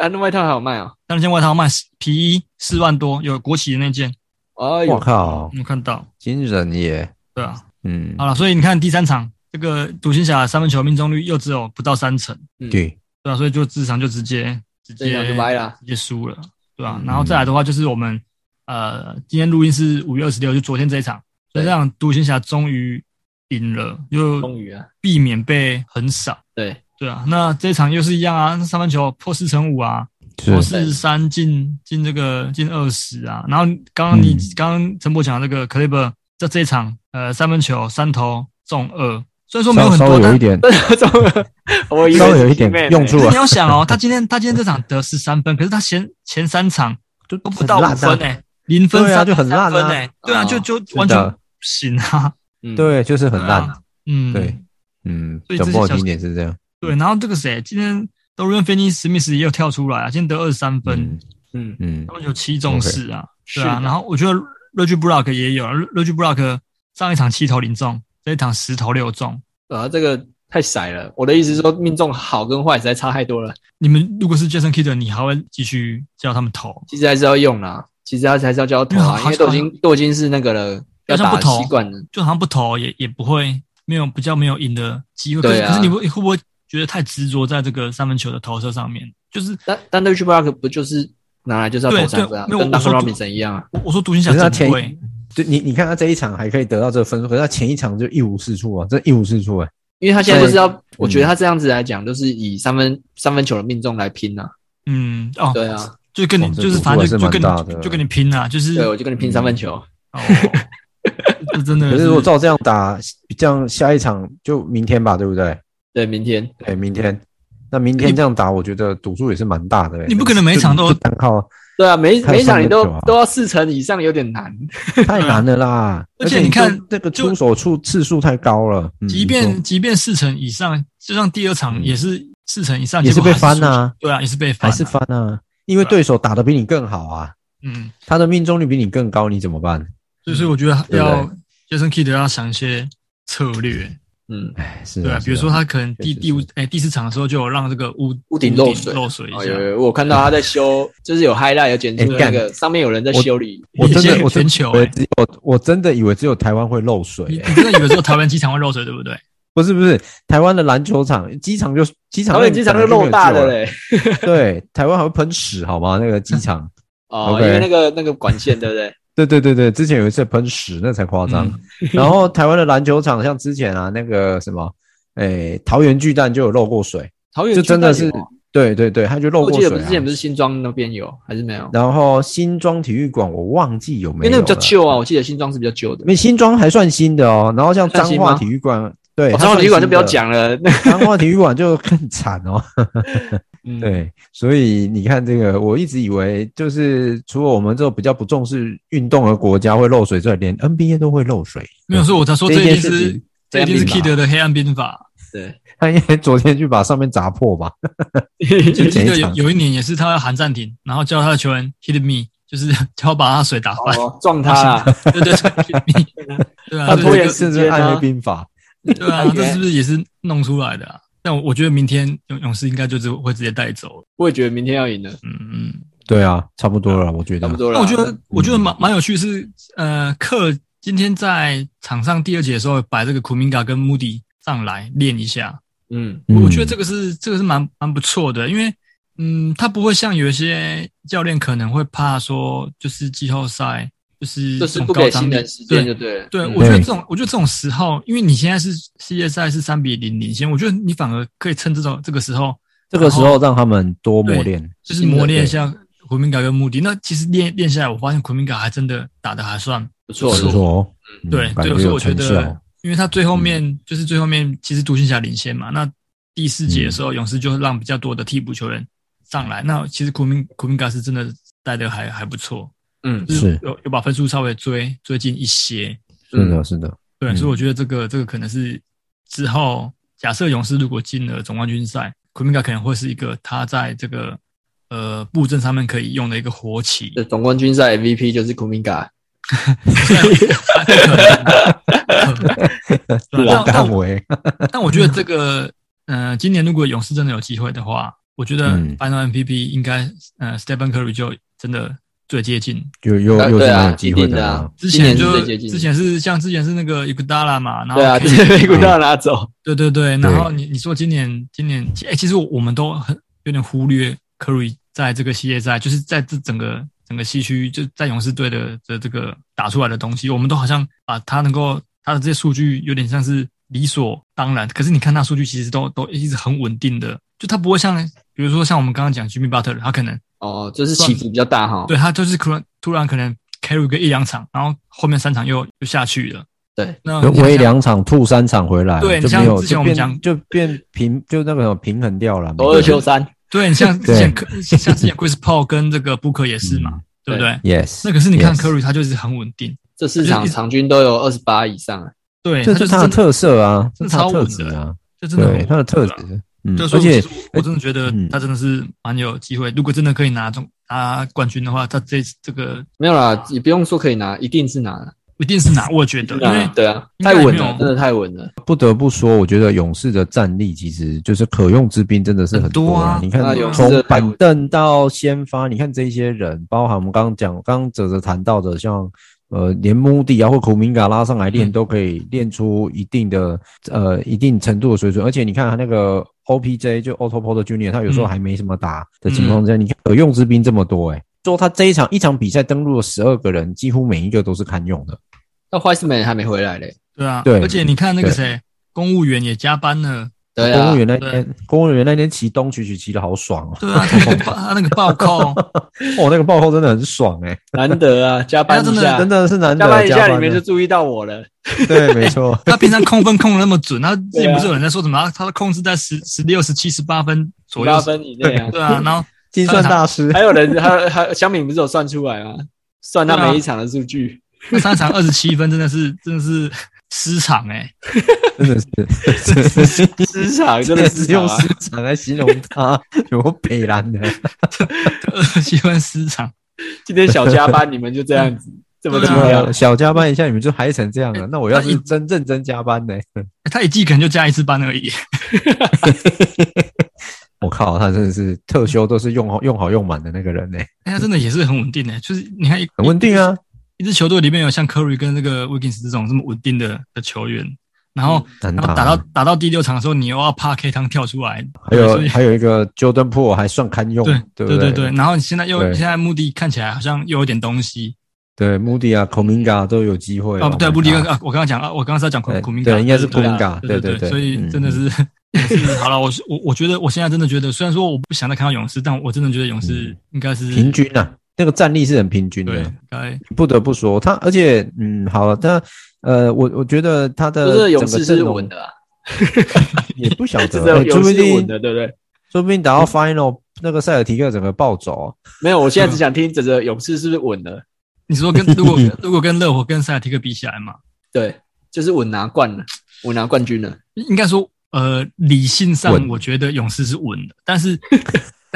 啊，那外套还有卖啊？他那件外套卖皮衣四万多，有国旗的那件。哦，我靠，有看到，惊人耶。对啊，嗯，好了，所以你看第三场这个独行侠三分球命中率又只有不到三成，对，对啊，所以就这场就直接直接就掰了，直接输了。对吧？然后再来的话，就是我们呃，今天录音是五月二十六，就昨天这一场，所以这样独行侠终于赢了，又终于啊，避免被横扫。对对啊，那这一场又是一样啊，三分球破四成五啊，破四十三进进这个进二十啊。然后刚刚你刚刚陈博讲的这个 Kleber 在这一场呃三分球三投中二。虽然说没有很多，有一点，我稍微有一点用处。你要想哦，他今天他今天这场得十三分，可是他前前三场都都不到五分诶，零分三就很烂诶，对啊，就就完全不行啊，对，就是很烂，嗯，对，嗯，总不好听点是这样。对，然后这个谁，今天 Dorian Finney-Smith 也有跳出来啊，今天得二十三分，嗯。嗯，他们有七中四啊，是啊，然后我觉得 Reggie Bullock 也有，Reggie Bullock 上一场七投零中。这一场十投六中，啊，这个太窄了。我的意思是说，命中好跟坏实在差太多了。你们如果是 Jason Kidd，你还会继续叫他们投？其实还是要用啦，其实他还是要叫他投啊，因为都已经都已经是那个了，要打习惯了，就好像不投也也不会没有比较没有赢的机会。对啊，可是你会会不会觉得太执着在这个三分球的投射上面？就是但但 Reggie Bullock 不就是拿来就是要投三分啊？跟 Duncan Robinson 一样啊。我说独行侠真会。对你，你看他这一场还可以得到这个分数，可是他前一场就一无是处啊，真一无是处哎、欸。因为他现在就是要，嗯、我觉得他这样子来讲，就是以三分三分球的命中来拼呐、啊。嗯，哦，对啊，就跟你就是反正就就跟你就跟你拼啊，就是对，我就跟你拼三分球。哦，这真的是。可是如果照这样打，这样下一场就明天吧，对不对？对，明天，对，明天。那明天这样打，我觉得赌注也是蛮大的、欸。你不可能每一场都单靠。对啊，每每场你都都要四成以上，有点难，太难了啦！而且你看这个出手出次数太高了，即便即便四成以上，就像第二场也是四成以上，也是被翻啊。对啊，也是被翻，还是翻啊，因为对手打得比你更好啊。嗯，他的命中率比你更高，你怎么办？所以我觉得要 Jason Kidd 要想一些策略。嗯，哎，是对啊，比如说他可能第第五哎第四场的时候就有让这个屋屋顶漏水漏水一下。有有，我看到他在修，就是有 highlight 有剪出那个上面有人在修理。我真的我全球，我我真的以为只有台湾会漏水。你真的以为只有台湾机场会漏水，对不对？不是不是，台湾的篮球场机场就机场，台湾机场就漏大的嘞。对，台湾还会喷屎好吗？那个机场 哦，因为那个那个管线对不对？对对对对，之前有一次喷屎，那才夸张。嗯、然后台湾的篮球场，像之前啊，那个什么，诶，桃园巨蛋就有漏过水。桃园巨蛋就真的是，对对对，它就漏过水、啊。我记得之前不是新庄那边有，还是没有？然后新庄体育馆我忘记有没有，因为那个比较旧啊，我记得新庄是比较旧的。因为新庄还算新的哦。然后像彰化体育馆，对，彰化体育馆就不要讲了，彰化体育馆就更惨哦。嗯、对，所以你看这个，我一直以为就是除了我们这种比较不重视运动的国家会漏水之外，连 NBA 都会漏水。没有说，我才说这一定是这一定是 Kidd 的黑暗兵法。对，他应该昨天就把上面砸破吧。就记得有有一年也是他要喊暂停，然后叫他的球员 hit me，就是 叫把他水打翻，哦、撞他。对对对，对啊，他拖延是暗黑兵法。对啊，这是不是也是弄出来的啊？但我觉得明天勇勇士应该就是会直接带走。我也觉得明天要赢的。嗯嗯，对啊，差不多了，我觉得。差不多了。那我觉得我觉得蛮蛮有趣是，呃，克今天在场上第二节的时候把这个库明嘎跟穆迪上来练一下。嗯，我觉得这个是这个是蛮蛮不错的，因为嗯，他不会像有一些教练可能会怕说，就是季后赛。就是这种高张力，对对对，对我觉得这种，我觉得这种时候，因为你现在是世界赛是三比零领先，我觉得你反而可以趁这种这个时候，这个时候让他们多磨练，就是磨练一下库明加跟穆迪。那其实练练下来，我发现库明加还真的打的还算不错，不错。对，对，所以我觉得，因为他最后面就是最后面，其实独行侠领先嘛。那第四节的时候，勇士就让比较多的替补球员上来。那其实库明库明加是真的带的还还不错。嗯，是有有把分数稍微追追进一些，是的，是的，对，所以我觉得这个这个可能是之后假设勇士如果进了总冠军赛，库明加可能会是一个他在这个呃布阵上面可以用的一个活棋。总冠军赛 MVP 就是库明加，老大为。但我觉得这个呃，今年如果勇士真的有机会的话，我觉得 Final MVP 应该呃 Stephen Curry 就真的。最接近，有有有这样的机会的啊！之前就之前是像之前是那个伊古达拉嘛，然后对啊，被伊古达拉拿走，对对对，然后你你说今年今年哎，其实我们都很有点忽略 Curry 在这个系列赛，就是在这整个整个西区就在勇士队的的这个打出来的东西，我们都好像把他能够他的这些数据有点像是理所当然，可是你看他数据其实都都一直很稳定的，就他不会像比如说像我们刚刚讲 Jimmy Butler，他可能。哦，就是起伏比较大哈。对，他就是突然突然可能 carry 个一两场，然后后面三场又又下去了。对，那围两场吐三场回来，对，就没有之前我们讲就变平，就那个平衡掉了。二休三，对，你像之前像之前 Chris Paul 跟这个 Booker 也是嘛，对不对？Yes。那可是你看 Curry 他就是很稳定，这四场场均都有二十八以上。对，这是他的特色啊，这是他的特质啊，这真的他的特质。嗯，而且我真的觉得他真的是蛮有机会。如果真的可以拿中拿冠军的话，他这这个没有啦，也不用说可以拿，一定是拿。一定是拿，我觉得，因为对啊，太稳了，真的太稳了。不得不说，我觉得勇士的战力其实就是可用之兵，真的是很多啊。你看，从板凳到先发，你看这些人，包含我们刚刚讲，刚刚哲哲谈到的，像呃，连穆迪啊或库明嘎拉上来练，都可以练出一定的呃一定程度的水准。而且你看他那个 OPJ 就 Otto Porter Junior，他有时候还没什么打的情况下，你看可用之兵这么多，诶说他这一场一场比赛登录了十二个人，几乎每一个都是堪用的。那 Wiseman 还没回来嘞。对啊，对，而且你看那个谁，公务员也加班了。对啊，公务员那天，公务员那天骑东曲曲骑的好爽哦。对啊，他那个暴 扣，哦，那个暴扣真的很爽诶，难得啊，加班一下，真的是难得。加班一下里面就注意到我了。对，没错。他平常控分控的那么准，他之前不是有人在说什么？他的控制在十十六、十七、十八分左右，八分以内啊。对啊，然后。计算大师，还有人，还还香敏不是有算出来吗？算他每一场的数据，那三场二十七分，真的是真的是失常哎，真的是失常，真的是用失常来形容他，有北蓝的二十七分失常。今天小加班，你们就这样子，这么重要？小加班一下，你们就嗨成这样了。那我要是真认真加班呢？他一季可能就加一次班而已。我靠，他真的是特休都是用好用好用满的那个人呢。哎，他真的也是很稳定的，就是你看，很稳定啊。一支球队里面有像 Curry 跟那个 Wiggins 这种这么稳定的的球员，然后然后打到打到第六场的时候，你又要怕 K 汤跳出来。还有还有一个 Jordan Poole 还算堪用，对对对对。然后你现在又现在穆迪看起来好像又有点东西。对，穆迪啊，Kuminga 都有机会。哦，对，穆迪啊，我刚刚讲啊，我刚刚是要讲 Kuminga，对，应该是 Kuminga，对对对。所以真的 是。好了，我我我觉得我现在真的觉得，虽然说我不想再看到勇士，但我真的觉得勇士应该是平均啊，那个战力是很平均的。不得不说他，而且嗯，好了，他呃，我我觉得他的这个勇士是稳的，也不晓得，说不定稳的，对不对？说不定打到 final 那个塞尔提克整个暴走。没有，我现在只想听这个勇士是不是稳的？你说跟如果如果跟热火跟塞尔提克比起来嘛？对，就是稳拿冠了，稳拿冠军了，应该说。呃，理性上我觉得勇士是稳的，但是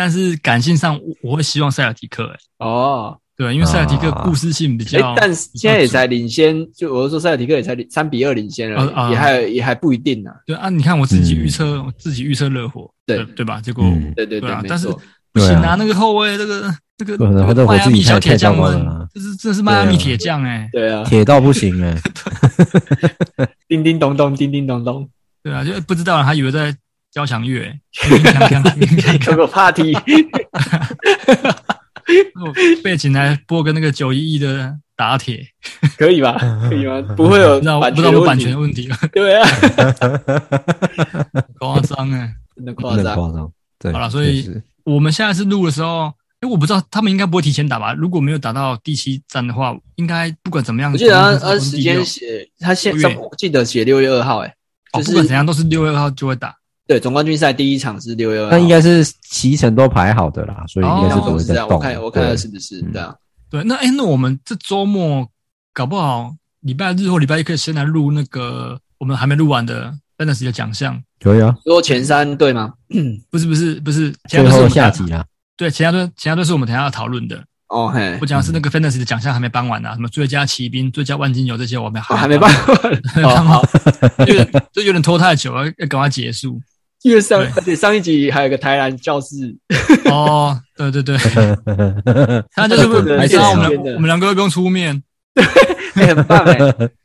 但是感性上我我会希望塞尔提克。哎，哦，对，因为塞尔提克故事性比较，但是现在也才领先，就我说塞尔提克也才三比二领先了，也还也还不一定呢。对啊，你看我自己预测，自己预测热火，对。对吧？结果对对对，但是不行啊，那个后卫，那个这个迈阿密小铁匠们，这是这是迈阿密铁匠哎，对啊，铁到不行哎，叮叮咚咚，叮叮咚咚。对啊，就不知道他以为在交响乐，开个 party，背景来播个那个九一一的打铁，可以吧？可以吗？不会有，不知道不知道有版权问题。对啊，夸张哎，真的夸张，夸张。对，好了，所以我们下一次录的时候，因为我不知道他们应该不会提前打吧？如果没有打到第七站的话，应该不管怎么样，我记得他他时间写，他现在我记得写六月二号，哎。就是不管怎样都是六月二号就会打，对，总冠军赛第一场是六月二，那应该是期程都排好的啦，所以应该是不会再动。我看我看看是不是这样？对，那哎，那我们这周末搞不好礼拜日或礼拜一可以先来录那个我们还没录完的 Fantasy 的奖项，可以啊。说前三对吗？不是不是不是，最后下集啊。对，其他队其他队是我们等下要讨论的。哦嘿，我讲的是那个 Fantasy 的奖项还没颁完呢，什么最佳骑兵、最佳万金油这些我们还还没颁完，好，有点就有点拖太久了，要赶快结束。因为上而且上一集还有个台南教室，哦，对对对，他 就是不是，然后我们我们两个不用出面，对，很棒哎，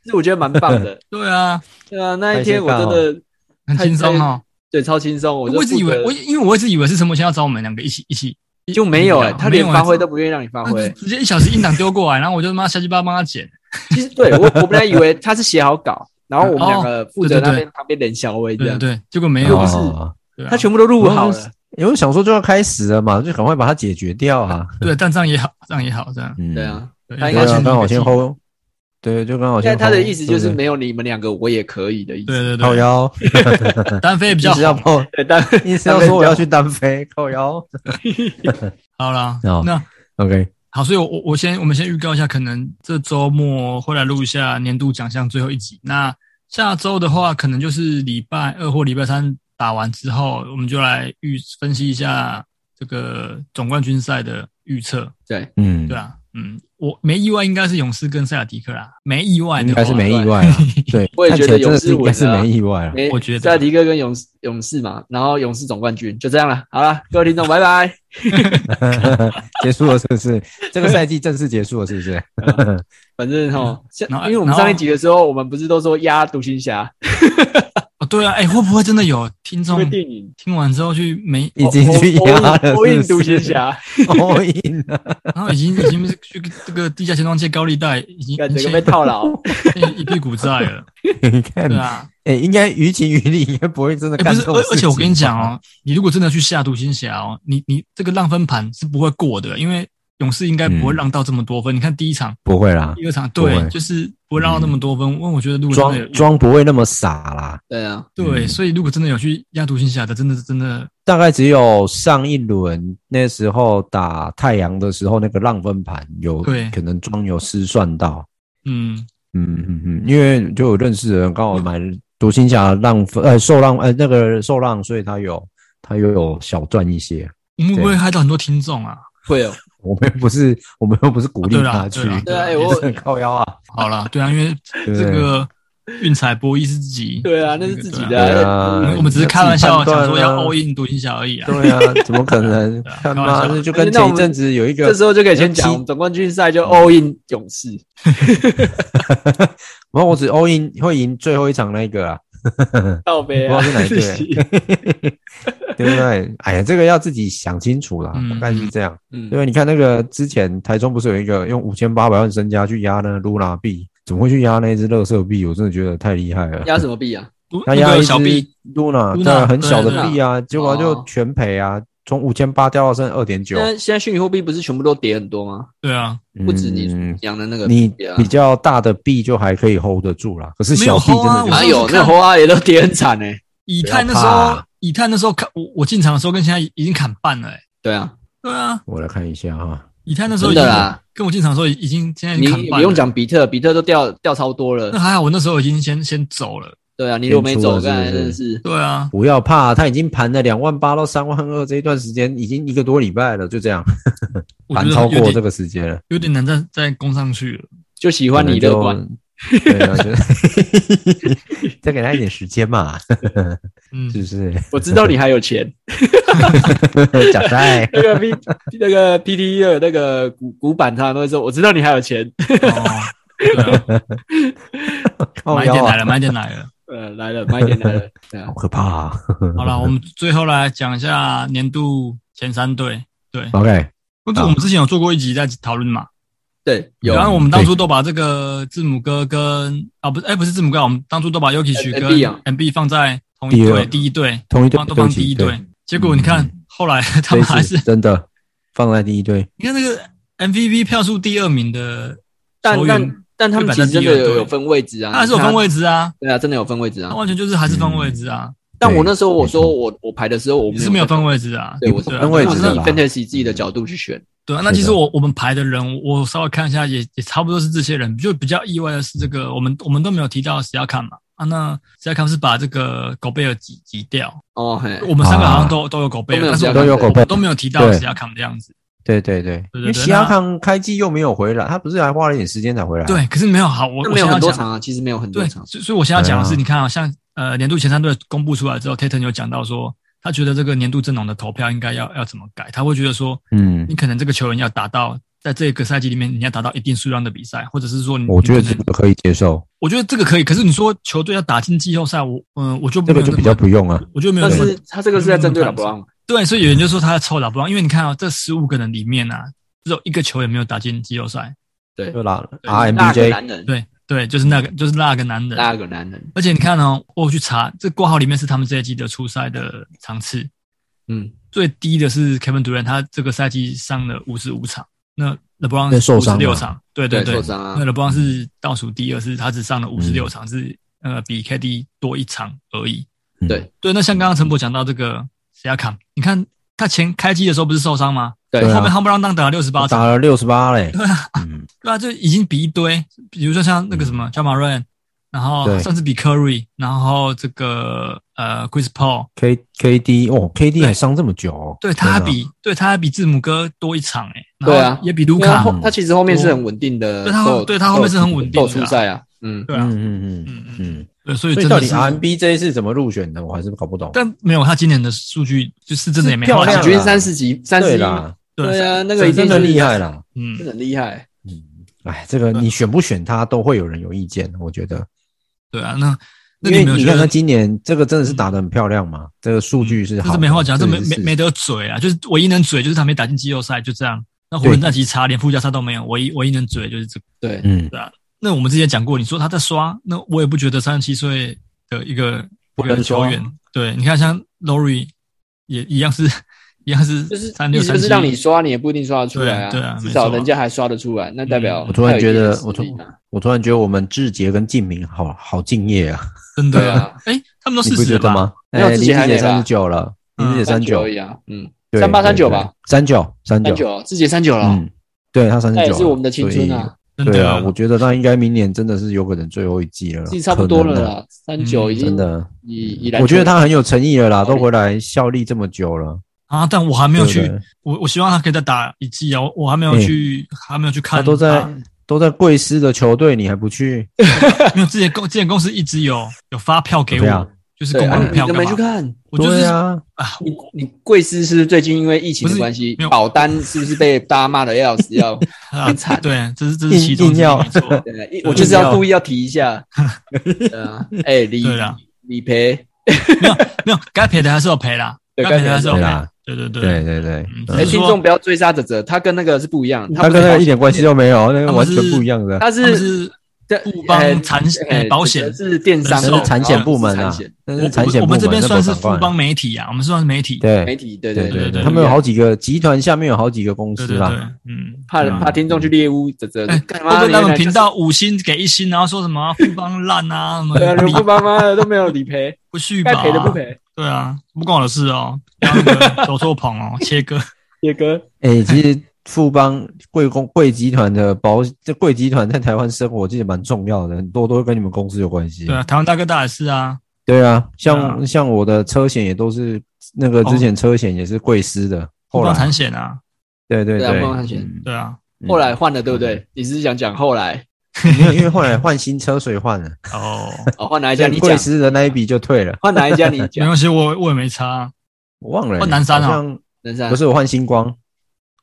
其实我觉得蛮棒的。对啊，对啊，那一天我真的很轻松哈，对，超轻松。我一直以为我因为我一直以为是陈柏谦要找我们两个一起一起。就没有哎，他连发挥都不愿意让你发挥，直接一小时音档丢过来，然后我就他妈瞎鸡巴帮他剪。其实对我我本来以为他是写好稿，然后我们两个负责那边旁边冷小薇这样，对，结果没有，不是，他全部都录好了。因为想说就要开始了嘛，就赶快把它解决掉啊。对，但这样也好，这样也好，这样。对啊，他应该刚好先 hold。对，就刚好。现在他的意思就是没有你们两个，我也可以的意思。对对对，靠腰，单飞比较好。对，单意思要说我要去单飞，靠腰。好了，那 OK，好，所以我我我先我们先预告一下，可能这周末会来录一下年度奖项最后一集。那下周的话，可能就是礼拜二或礼拜三打完之后，我们就来预分析一下这个总冠军赛的预测。对，嗯，对啊，嗯。我没意外，应该是勇士跟塞尔迪克啦，没意外的，应该是没意外啊。对，我也觉得勇士应该是没意外啊。我觉得塞尔迪克跟勇士勇士嘛，然后勇士总冠军就这样了。好了，各位听众，拜拜。结束了是不是？这个赛季正式结束了是不是？反正哈，因为我们上一集的时候，我们不是都说压独行侠？哦，对啊，哎，会不会真的有听众电影听完之后去没已经去压了？欧印独行侠，欧印了，然后已经已经去这个地下钱庄借高利贷，已经感觉被套牢，一屁股债了。你看，对啊，哎，应该于情于理，应该不会真的。不是，而而且我跟你讲哦，你如果真的去下独行侠哦，你你这个浪分盘是不会过的，因为。勇士应该不会让到这么多分。嗯、你看第一场不会啦，第二场对，就是不会让到那么多分。因为、嗯、我觉得如果庄庄不会那么傻啦。对啊，对，嗯、所以如果真的有去压独行侠的，真的是真的。大概只有上一轮那时候打太阳的时候，那个浪分盘有对可能庄有失算到。嗯嗯嗯嗯，因为就有认识的人刚好买独行侠浪分呃受浪呃那个受浪，所以他有他又有小赚一些。我们会不会害到很多听众啊？会哦。我们又不是，我们又不是鼓励他去，对啊，我很靠腰啊。好了，对啊，因为这个运彩博弈是自己，对啊，那是自己的啊。我们只是开玩笑，想说要 all in 独行侠而已啊。对啊，怎么可能？他妈就跟前一阵子有一个，这时候就可以先讲总冠军赛就 all in 勇士。然后我只 all in 会赢最后一场那个啊。倒杯啊，不知道是哪一队。对不对？哎呀，这个要自己想清楚啦，大概是这样。嗯，对，你看那个之前台中不是有一个用五千八百万身家去压那个露娜币，怎么会去压那一只乐色币？我真的觉得太厉害了。压什么币啊？他压一只露娜，对，很小的币啊，结果就全赔啊，从五千八掉到剩二点九。现在现在虚拟货币不是全部都跌很多吗？对啊，不止你养的那个，你比较大的币就还可以 hold 得住啦，可是小币真的哪有？那 hold 啊也都跌很惨哎。以太那时候，以太那时候看我我进场的时候，跟现在已经砍半了，哎，对啊，对啊，我来看一下哈，以太那时候真的啦，跟我进场的时候已经现在已经砍半了。你不用讲比特，比特都掉掉超多了。那还好，我那时候已经先先走了。对啊，你如果没走，刚才真的是。对啊，不要怕，他已经盘了两万八到三万二这一段时间，已经一个多礼拜了，就这样，盘超过这个时间了，有点难再再攻上去了。就喜欢你乐观。对 再给他一点时间嘛，嗯，是不是？我知道你还有钱，假赛。那个 P 那个 PTE 的那个古古板，他都会说：“我知道你还有钱。”哦，买点来了，买点来了，呃，来了，买点来了，好可怕啊！好了，我们最后来讲一下年度前三队。对，OK，或者我们之前有做过一集在讨论嘛。对，有。然后我们当初都把这个字母哥跟啊不是，哎不是字母哥，我们当初都把 Yuki 许跟 Embiid 放在同一队，第一队，同一队都放第一队。结果你看后来他们还是真的放在第一队。你看那个 MVP 票数第二名的，但但但他们其实真的有有分位置啊，他还是有分位置啊。对啊，真的有分位置啊，他完全就是还是分位置啊。但我那时候我说我我排的时候我是没有分位置啊，对，我是分位置，以 fantasy 自己的角度去选。对啊，那其实我我们排的人，我稍微看一下，也也差不多是这些人。就比较意外的是，这个我们我们都没有提到谁要看嘛啊？那谁要看是把这个狗贝尔挤挤掉哦。嘿，我们三个好像都都有狗贝尔，但是都有狗贝尔，都没有提到谁要看这样子。对对对，因为谁要看开机又没有回来，他不是还花了一点时间才回来？对，可是没有好，我没有很多场啊，其实没有很多场。所以所以我现在讲的是，你看啊，像呃年度前三队公布出来之后，Tatum 有讲到说。他觉得这个年度阵容的投票应该要要怎么改？他会觉得说，嗯，你可能这个球员要达到在这个赛季里面，你要达到一定数量的比赛，或者是说你，我觉得这个可以接受。我觉得这个可以，可是你说球队要打进季后赛，我嗯，我就这个就比较不用啊。我觉得没有。但是他这个是在针对老布朗。对，所以有人就说他在抽老布朗，因为你看啊，这十五个人里面啊，只有一个球也没有打进季后赛。对，就拉 RMBJ 对。对，就是那个，就是那个男人，那个男人。而且你看哦，我去查，这挂号里面是他们这一季的初赛的场次，嗯，最低的是 Kevin Durant，他这个赛季上了五十五场，那 LeBron 是五十六场，对对对，受伤啊。那 LeBron 是倒数第二，是他只上了五十六场，是呃比 KD 多一场而已。对。对，那像刚刚陈博讲到这个 Siakam，你看他前开机的时候不是受伤吗？对，后面夯不啷当打了六十八场，打了六十八嘞。对啊，对啊，就已经比一堆，比如说像那个什么 Ja Morant，然后甚至比 Curry，然后这个呃 Chris Paul K K D 哦，K D 还伤这么久，哦，对，他还比对他还比字母哥多一场哎，对啊，也比卢卡，他其实后面是很稳定的，对他对他后面是很稳定的出赛啊，嗯，对啊，嗯嗯嗯嗯。嗯，所以到底 R N B 这一次怎么入选的，我还是搞不懂。但没有他今年的数据，就是真的也没漂亮，平均三十几，三十啦，对啊，那个真的厉害啦，嗯，真的很厉害，嗯，哎，这个你选不选他都会有人有意见，我觉得。对啊，那因为你看他今年这个真的是打得很漂亮嘛，嗯、这个数据是好，这是没话讲，这没没没得嘴啊，就是唯一能嘴就是他没打进季后赛，就这样。那湖人战绩差，连附加赛都没有，唯一唯一能嘴就是这个。对，嗯，对啊。那我们之前讲过，你说他在刷，那我也不觉得三十七岁的一个一个球员，对，你看像 Lowry 也一样是。一样是就是三六，就是让你刷，你也不一定刷得出来啊。对啊，至少人家还刷得出来，那代表我突然觉得，我突我突然觉得我们志杰跟敬明好好敬业啊，真的啊。哎，他们都四十了吗？哎，林志杰三十九了，林志杰三九而已啊。嗯，三八三九吧，三九三九，志杰三九了。嗯，对他三十九，也是我们的青春啊。对啊，我觉得他应该明年真的是有可能最后一季了，季差不多了啦。三九已经真的，以以我觉得他很有诚意了啦，都回来效力这么久了。啊！但我还没有去，我我希望他可以再打一季啊！我还没有去，还没有去看。他都在 都在贵司的球队，你还不去？因为之前公之前公司一直有有发票给我，就是公关票。你都没去看？我就是啊啊！你你贵司是最近因为疫情的关系，保单是不是被大家骂的要死要 很惨？对，这是这是其中一，没错。对，我就是要故意要提一下。对啊，哎，理理赔没有没有，该赔的还是要赔啦，该赔的还是要赔。对对对对对对，哎，听众不要追杀泽泽，他跟那个是不一样，他跟那个一点关系都没有，那个完全不一样的。他是富邦产险保险是电商，是产险部门啊，那是产险部门。我们这边算是富邦媒体啊，我们算是媒体，对媒体，对对对对，他们有好几个集团，下面有好几个公司啦。嗯，怕怕听众去猎巫泽泽，干嘛？他们频道五星给一星，然后说什么 富邦烂啊什么？对啊，富邦妈的都没有理赔，不续吧？该赔的不赔。对啊，不关我的事哦，走错棚哦，切割，切割。哎，其实富邦贵公贵集团的保，这贵集团在台湾生活其实蛮重要的，很多都会跟你们公司有关系。对啊，台湾大哥大也是啊。对啊，像像我的车险也都是那个之前车险也是贵司的，后来产险啊。对对对，富邦产险。对啊，后来换了，对不对？你是想讲后来？没有，因为后来换新车，所以换了。哦，哦，换哪一家？你贵司的那一笔就退了。换哪一家？你讲。没关系，我我也没差。我忘了。换南山啊？南山不是我换星光。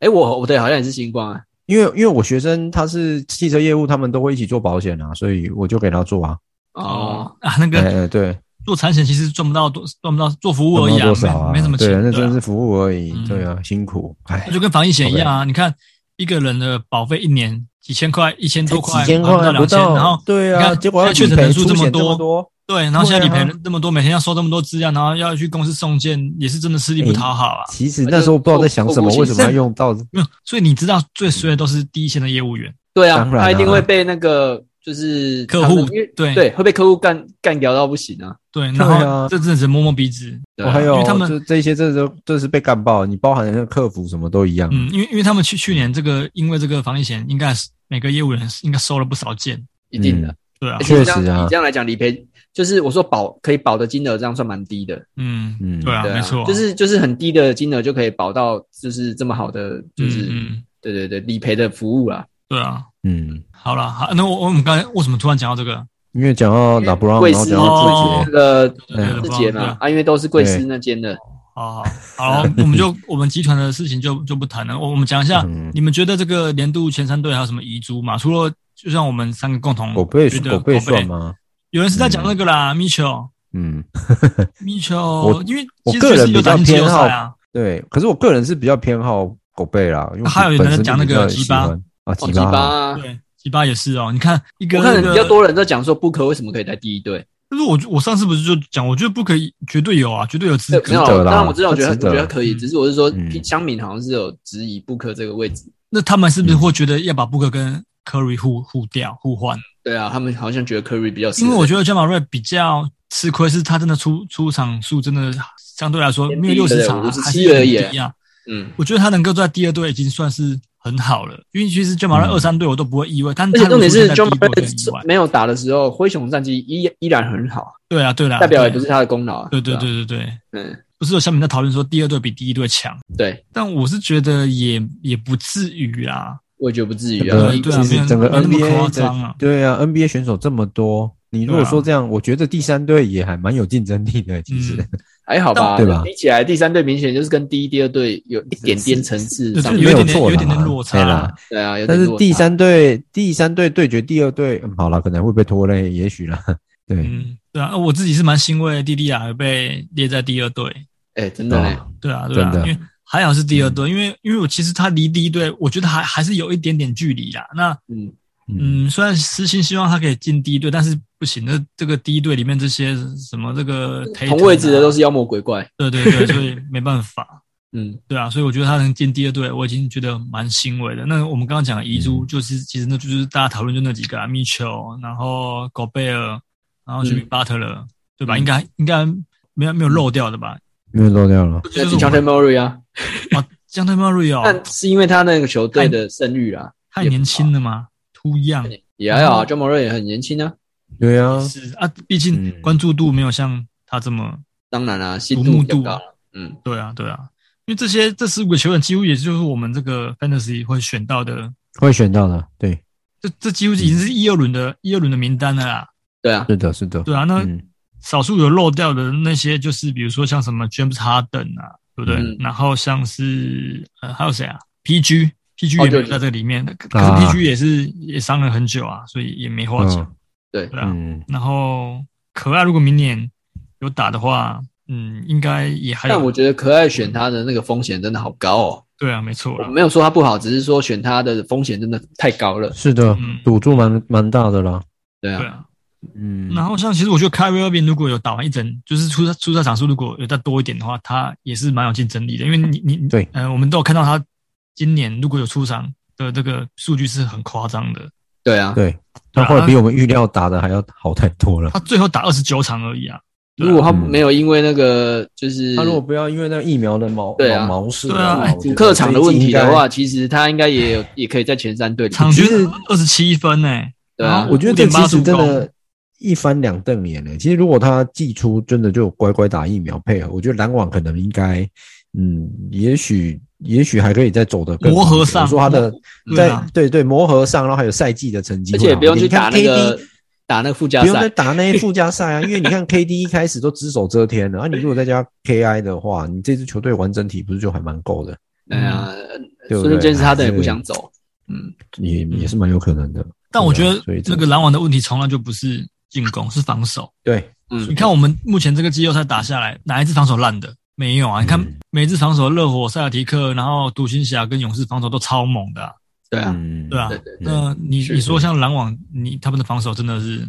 哎，我我对，好像也是星光啊。因为因为我学生他是汽车业务，他们都会一起做保险啊，所以我就给他做啊。哦啊，那个对，做产险其实赚不到多，赚不到做服务而已啊，没没什么钱。对，那真是服务而已。对啊，辛苦。哎，那就跟防疫险一样啊，你看一个人的保费一年。几千块，一千多块，几千块不到两千，然后对啊，你看结果确诊人数这么多，对，然后现在理赔那么多，每天要收这么多资料，然后要去公司送件，也是真的吃力不讨好啊。其实那时候不知道在想什么，为什么要用到？没有，所以你知道最衰的都是第一线的业务员。对啊，他一定会被那个就是客户，对对，会被客户干干掉到不行啊。对，然后这阵子摸摸鼻子。我还有，因为他们这些，这都这是被干爆。你包含那个客服什么都一样。嗯，因为因为他们去去年这个，因为这个防疫险，应该是。每个业务员应该收了不少件，一定的，对啊，确实啊。你这样来讲，理赔就是我说保可以保的金额，这样算蛮低的。嗯嗯，对啊，没错，就是就是很低的金额就可以保到，就是这么好的，就是对对对，理赔的服务啦。对啊，嗯，好了，好，那我我们刚才为什么突然讲到这个？因为讲到拉布朗，贵司这个字节嘛，啊，因为都是贵司那间的。好好好，我们就我们集团的事情就就不谈了。我我们讲一下，你们觉得这个年度前三队还有什么遗珠吗？除了就像我们三个共同狗贝狗贝算吗？有人是在讲那个啦，Mitchell。嗯，Mitchell，因为我个人比较偏好啊。对，可是我个人是比较偏好狗贝啦。还有人在讲那个吉巴啊，吉巴，对，吉巴也是哦。你看一个，我看比较多人在讲说布克为什么可以在第一队。但是我我上次不是就讲，我觉得不可以，绝对有啊，绝对有资格。没有，当然我知道，我觉得我觉得可以，只是我是说，香敏好像是有质疑布克这个位置。那他们是不是会觉得要把布克跟 Curry 互互调互换？对啊，他们好像觉得 Curry 比较。因为我觉得 Jamal Murray 比较吃亏，是他真的出出场数真的相对来说没有六十场，还是有点低啊。嗯，我觉得他能够在第二队已经算是很好了，因为其实 Ja Morant 二三队我都不会意外，但而且重点是 Ja Morant 没有打的时候，灰熊战绩依依然很好。对啊，对啦，代表也不是他的功劳啊。对对对对对，嗯，不是有下面在讨论说第二队比第一队强？对，但我是觉得也也不至于啊，我也觉得不至于啊。其实整个 NBA 对啊，NBA 选手这么多。你如果说这样，我觉得第三队也还蛮有竞争力的，其实 还好吧，对吧？比起来，第三队明显就是跟第一、第二队有一点点层次上有点有点点落差啦。对啊，但是第三队第三队对决第二队，好了，可能会被拖累，也许啦。对，嗯对啊，我自己是蛮欣慰，弟弟啊被列在第二队。哎，真的嘞，对啊，对啊，因为还好是第二队，因为因为我其实他离第一队，我觉得还还是有一点点距离啦。那嗯。嗯，虽然私心希望他可以进第一队，但是不行。那这个第一队里面这些什么这个同位置的都是妖魔鬼怪，对对对，所以没办法。嗯，对啊，所以我觉得他能进第二队，我已经觉得蛮欣慰的。那我们刚刚讲的遗珠，就是、嗯、其实那就是大家讨论就那几个啊，米乔，然后戈贝尔，然后吉米巴特勒，对吧？应该应该没有没有漏掉的吧？没有漏掉了，就是加特莫瑞啊，啊，加特莫瑞哦，但是因为他那个球队的胜率啊，太年轻了吗？不一样，也还好啊。詹姆瑞也很年轻啊，对啊，是啊，毕竟关注度没有像他这么，当然啦，心度度高。嗯，对啊，对啊，因为这些这十五个球员几乎也就是我们这个 fantasy 会选到的，会选到的，对，这这几乎已经是一二轮的一二轮的名单了啦。对啊，是的，是的，对啊，那少数有漏掉的那些，就是比如说像什么 James Harden 啊，对不对？然后像是呃还有谁啊？PG。PG 也没有在这里面，可是 PG 也是也伤了很久啊，所以也没花钱。对对啊，然后可爱如果明年有打的话，嗯，应该也还。但我觉得可爱选他的那个风险真的好高哦。对啊，没错，我没有说他不好，只是说选他的风险真的太高了。是的，赌注蛮蛮大的啦。对啊，对啊，嗯。然后像其实我觉得 Irving 如果有打完一整，就是出出赛场数如果有再多一点的话，他也是蛮有竞争力的，因为你你对，嗯，我们都有看到他。今年如果有出场的这个数据是很夸张的，对啊，对，他后来比我们预料打的还要好太多了。他最后打二十九场而已啊！如果他没有因为那个，就是他如果不要因为那个疫苗的毛对啊毛事，对啊，主客场的问题的话，其实他应该也有也可以在前三队。场均是二十七分呢，对啊，我觉得这其实真的，一翻两瞪眼呢。其实如果他季初真的就乖乖打疫苗配合，我觉得篮网可能应该，嗯，也许。也许还可以再走得更磨合上，说他的在对对磨合上，然后还有赛季的成绩，而且也不用去打那个打那个附加赛，不用再打那些附加赛啊，因为你看 KD 一开始都只手遮天了，啊，你如果再加 KI 的话，你这支球队完整体不是就还蛮够的？对啊，瞬间是他的也不想走，嗯，也也是蛮有可能的。但我觉得这个篮网的问题从来就不是进攻，是防守。对，嗯，你看我们目前这个季后赛打下来，哪一支防守烂的？没有啊，你看每支防守，热火、塞尔提克，然后独行侠跟勇士防守都超猛的。对啊，对啊。那你你说像篮网，你他们的防守真的是，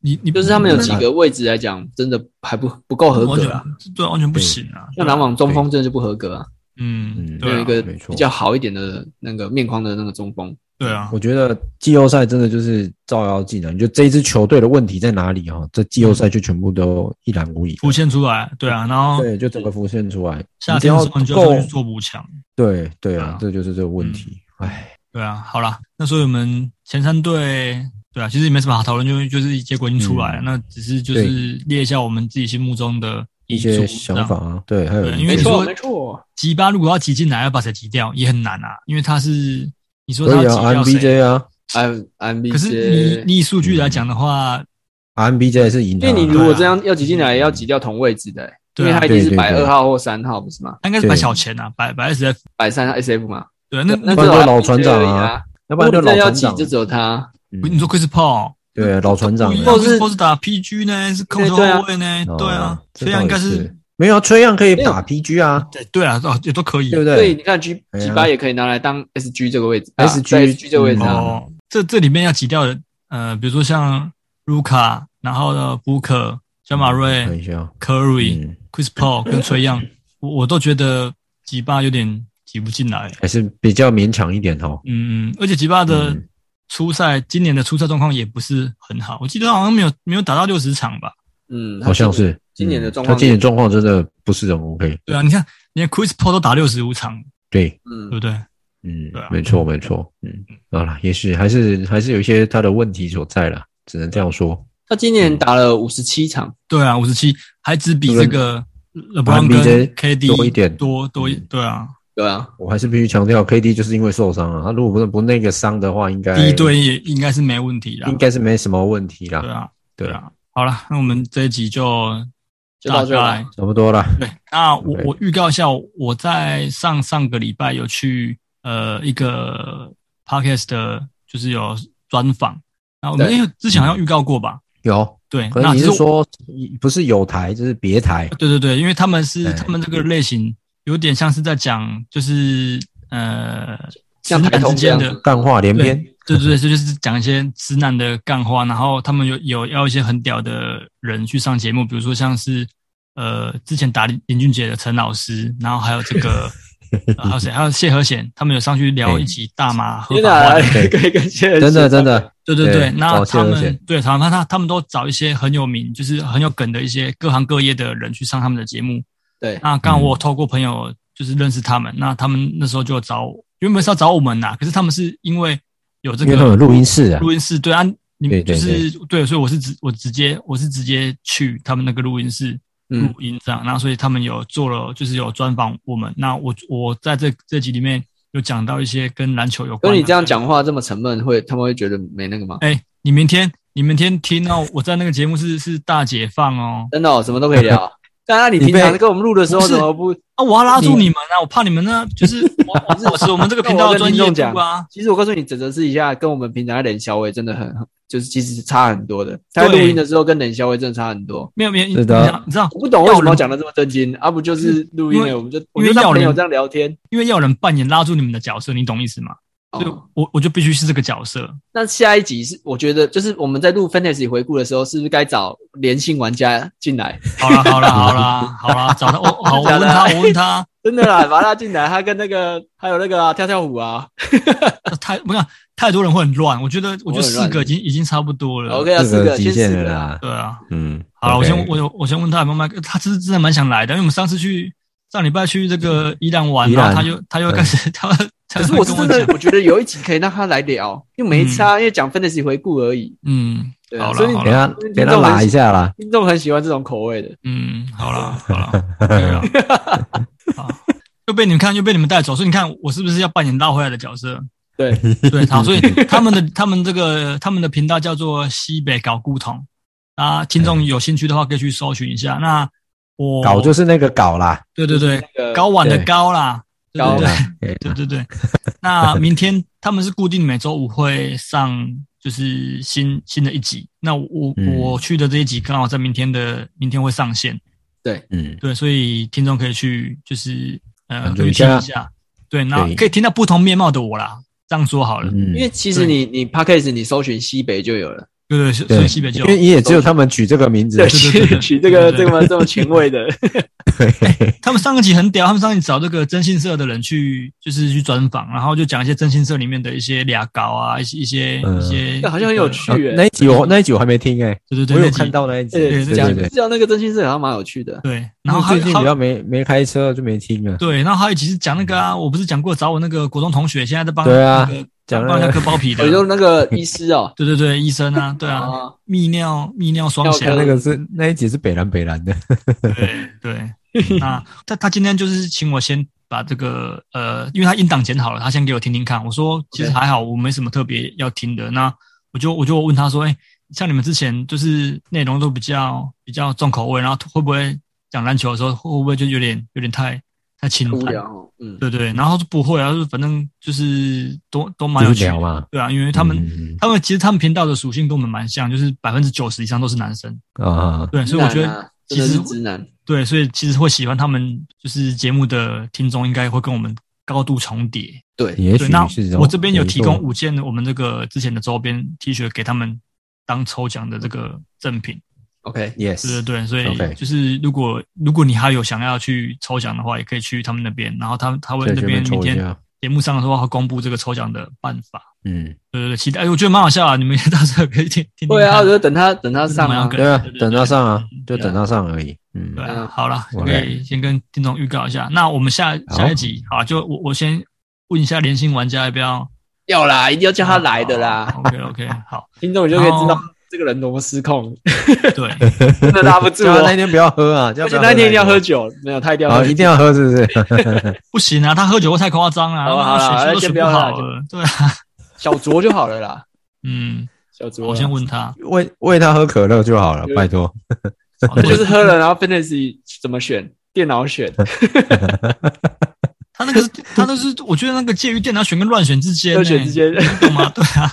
你你就是他们有几个位置来讲，真的还不不够合格啊。对，完全不行啊。像篮网中锋真的就不合格啊。嗯，有一个比较好一点的那个面框的那个中锋。对啊，我觉得季后赛真的就是照妖镜啊！你觉得这一支球队的问题在哪里哈？这季后赛就全部都一览无遗，浮现出来。对啊，然后对，就整个浮现出来。夏天的时候你就要做补强。对对啊，这就是这个问题。唉，对啊，好了，那所以我们前三队，对啊，其实也没什么好讨论，就就是结果已经出来了。那只是就是列一下我们自己心目中的一些想法啊。对，还有因为你说没错，吉巴如果要挤进来，要把谁挤掉也很难啊，因为他是。你说他挤掉谁啊？M M B J。可是你以数据来讲的话，M B J 是赢。因为你如果这样要挤进来，要挤掉同位置的，因为他一定是摆二号或三号，不是吗？应该是摆小钱啊，摆摆 S F，摆三号 S F 嘛。对，那那这老船长啊，要不然就老船长就只有他。你说 Chris Paul？对，老船长。或是或是打 P G 呢？是控球后卫呢？对啊，这样应该是。没有，崔样可以打 PG 啊，对对啊，哦也都可以，对不对？所以你看 G G 八也可以拿来当 SG 这个位置，SG SG 这个位置哦。这这里面要挤掉的，呃，比如说像卢卡，然后呢，Booker、小马瑞、Curry、Chris Paul 跟崔样，我我都觉得吉巴有点挤不进来，还是比较勉强一点哦。嗯嗯，而且吉巴的初赛，今年的初赛状况也不是很好，我记得好像没有没有打到六十场吧。嗯，好像是。今年的状况，他今年状况真的不是很 OK。对啊，你看，连 Chris Paul 都打六十五场，对，嗯，对不对？嗯，对啊，没错没错，嗯，好了，也许还是还是有一些他的问题所在了，只能这样说。他今年打了五十七场，对啊，五十七，还只比这个 LeBron 跟 KD 多一点，多多一，对啊，对啊，我还是必须强调，KD 就是因为受伤了，他如果不是不那个伤的话，应该第一队也应该是没问题的，应该是没什么问题啦。对啊，对。啊，好了，那我们这一集就就到这了，差不多了。对，那我我预告一下，我在上上个礼拜有去呃一个 Podcast 的，就是有专访，那我们因为之前好像预告过吧。有对，可能你是说不是有台就是别台？对对对，因为他们是他们这个类型有点像是在讲，就是呃，像台之间的干话连篇。对对对，这就是讲一些直男的干话。然后他们有有要一些很屌的人去上节目，比如说像是呃之前打林俊杰的陈老师，然后还有这个。还有谁？还有谢和弦，他们有上去聊一起大麻合法化，可以跟谢和弦，真的真的，对对对。那他们对，他们他他们都找一些很有名，就是很有梗的一些各行各业的人去上他们的节目。对，那刚刚我透过朋友就是认识他们，那他们那时候就找，原本是要找我们呐，可是他们是因为有这个录音室啊，录音室对啊，你们就是对，所以我是直我直接我是直接去他们那个录音室。录音这样，那所以他们有做了，就是有专访我们。那我我在这这集里面有讲到一些跟篮球有关。跟你这样讲话这么沉闷，会他们会觉得没那个吗？哎，你明天你明天听哦，我在那个节目是是大解放哦，真的哦，什么都可以聊。当然，你平常跟我们录的时候怎么不啊？我要拉住你们啊！我怕你们呢，就是我 是我们这个频道的专业度啊。其实我告诉你，整个试一下跟我们平常在练肖喂真的很。就是其实差很多的，他录音的时候跟冷消微真的差很多。没有没有，你知道你知道我不懂为什么讲的这么震惊，啊不就是录音的，我们就因为要人这样聊天，因为要人扮演拉住你们的角色，你懂意思吗？所以我我就必须是这个角色。那下一集是我觉得就是我们在录 Fantasy 回顾的时候，是不是该找连线玩家进来？好了好了好了好了，找他我好我问他我问他，真的啦，把他进来，他跟那个还有那个跳跳虎啊，太不要。太多人会很乱，我觉得，我觉得四个已经已经差不多了。OK，啊四个极限了啦。对啊，嗯，好了，我先我我先问他有没有麦，他其实真的蛮想来的，因为我们上次去上礼拜去这个伊朗玩，然后他就他又开始他。可是我是真的，我觉得有一集可以让他来聊，又没差，因为讲 Fantasy 回顾而已。嗯，对啊，所以给他给他拉一下啦。听众很喜欢这种口味的。嗯，好了 好了，对啊，好，又被你们看又被你们带走，所以你看我是不是要扮演拉回来的角色？对对，好，所以 他们的他们这个他们的频道叫做西北搞古董啊，听众有兴趣的话可以去搜寻一下。那我搞就是那个搞啦，对对对，高碗的高啦，对对 对。对对对。那明天他们是固定每周五会上，就是新新的一集。那我我去的这一集刚好在明天的明天会上线。对，嗯，对，所以听众可以去就是呃可以听一下，对，那可以听到不同面貌的我啦。这样说好了，因为其实你你 Podcast 你搜寻西北就有了，对对，所以西北就有，因为你也只有他们取这个名字，对，取这个这么这么前卫的。对，他们上一集很屌，他们上一集找这个征信社的人去，就是去专访，然后就讲一些征信社里面的一些俩搞啊，一些一些一些，好像很有趣。那一集我那一集我还没听诶，对对对，我有看到那一集，对对对，知道那个征信社好像蛮有趣的。对，然后最近比较没没开车就没听了。对，然后还有一集是讲那个啊，我不是讲过找我那个国中同学，现在在帮对啊。讲帮人家割包皮的，有 那个医师 哦，对对对，医生啊，对啊，泌尿泌尿双侠，那个是那一集是北蓝北蓝的，对对。那他他今天就是请我先把这个呃，因为他音档剪好了，他先给我听听看。我说其实还好，我没什么特别要听的。那我就我就问他说，哎，像你们之前就是内容都比较比较重口味，然后会不会讲篮球的时候会不会就有点有点太太轻浮？嗯，对对，然后就不会啊，就反正就是都都蛮有趣的。嘛，对啊，因为他们他们其实他们频道的属性跟我们蛮像，就是百分之九十以上都是男生。啊，对，所以我觉得其实直男，对，所以其实会喜欢他们就是节目的听众应该会跟我们高度重叠，对，对，那我这边有提供五件我们这个之前的周边 T 恤给他们当抽奖的这个赠品。OK，Yes，对对对，所以就是如果如果你还有想要去抽奖的话，也可以去他们那边，然后他他会那边明天节目上的时候会公布这个抽奖的办法。嗯，对对对，期待，我觉得蛮好笑啊，你们到时候可以听听。对啊，我觉得等他等他上啊，对啊，等他上啊，就等他上而已。嗯，对啊，好了，可以先跟听众预告一下，那我们下下一集好，就我我先问一下连心玩家要不要？要啦，一定要叫他来的啦。OK OK，好，听众就可以知道这个人多么失控。对，真的拉不住。那天不要喝啊，而且那天一定要喝酒，没有他一定要喝，一定要喝，是不是？不行啊，他喝酒会太夸张了。好了，先不要了。对啊，小酌就好了啦。嗯，小酌。我先问他，喂喂他喝可乐就好了，拜托。这就是喝了，然后 Fantasy 怎么选？电脑选。他那个是，他那是，我觉得那个介于电脑选跟乱选之间，乱选之间，懂吗？对啊，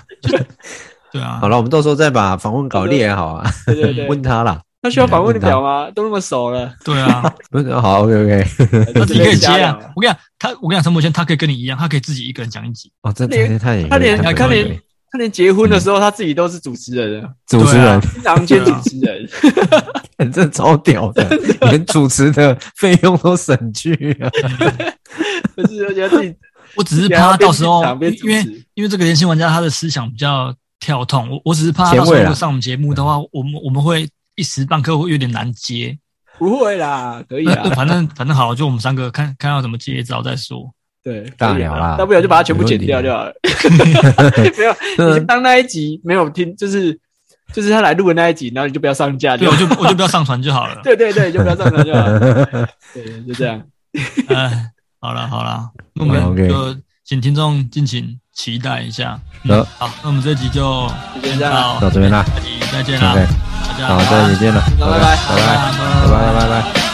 对啊。好了，我们到时候再把访问稿列好啊。对对对，问他啦。他需要访问的表吗？都那么熟了。对啊，不是好，OK OK。他自己可以接啊。我跟你讲，他，我跟你讲，陈柏谦他可以跟你一样，他可以自己一个人讲一集。哦，这太太，他连他连他连结婚的时候，他自己都是主持人，主持人，常兼主持人。这超屌的，连主持的费用都省去了。不是，我觉得自己，我只是怕他到时候，因为因为这个年轻玩家他的思想比较跳痛，我我只是怕他到时候上我们节目的话，我们我们会一时半刻会有点难接。不会啦，可以啦，反正反正好，就我们三个看看要怎么接招再说。对，大聊啦，大不了就把它全部剪掉就好了。没有，你当那一集没有听，就是。就是他来录的那一集，然后你就不要上架，对，我就我就不要上传就好了。对对对，就不要上传就好了。对，就这样。哎，好了好了，那我们就请听众敬请期待一下。好，那我们这集就先到到这边啦，下集再见啦，大家好，再见了，拜拜，拜拜，拜拜，拜拜。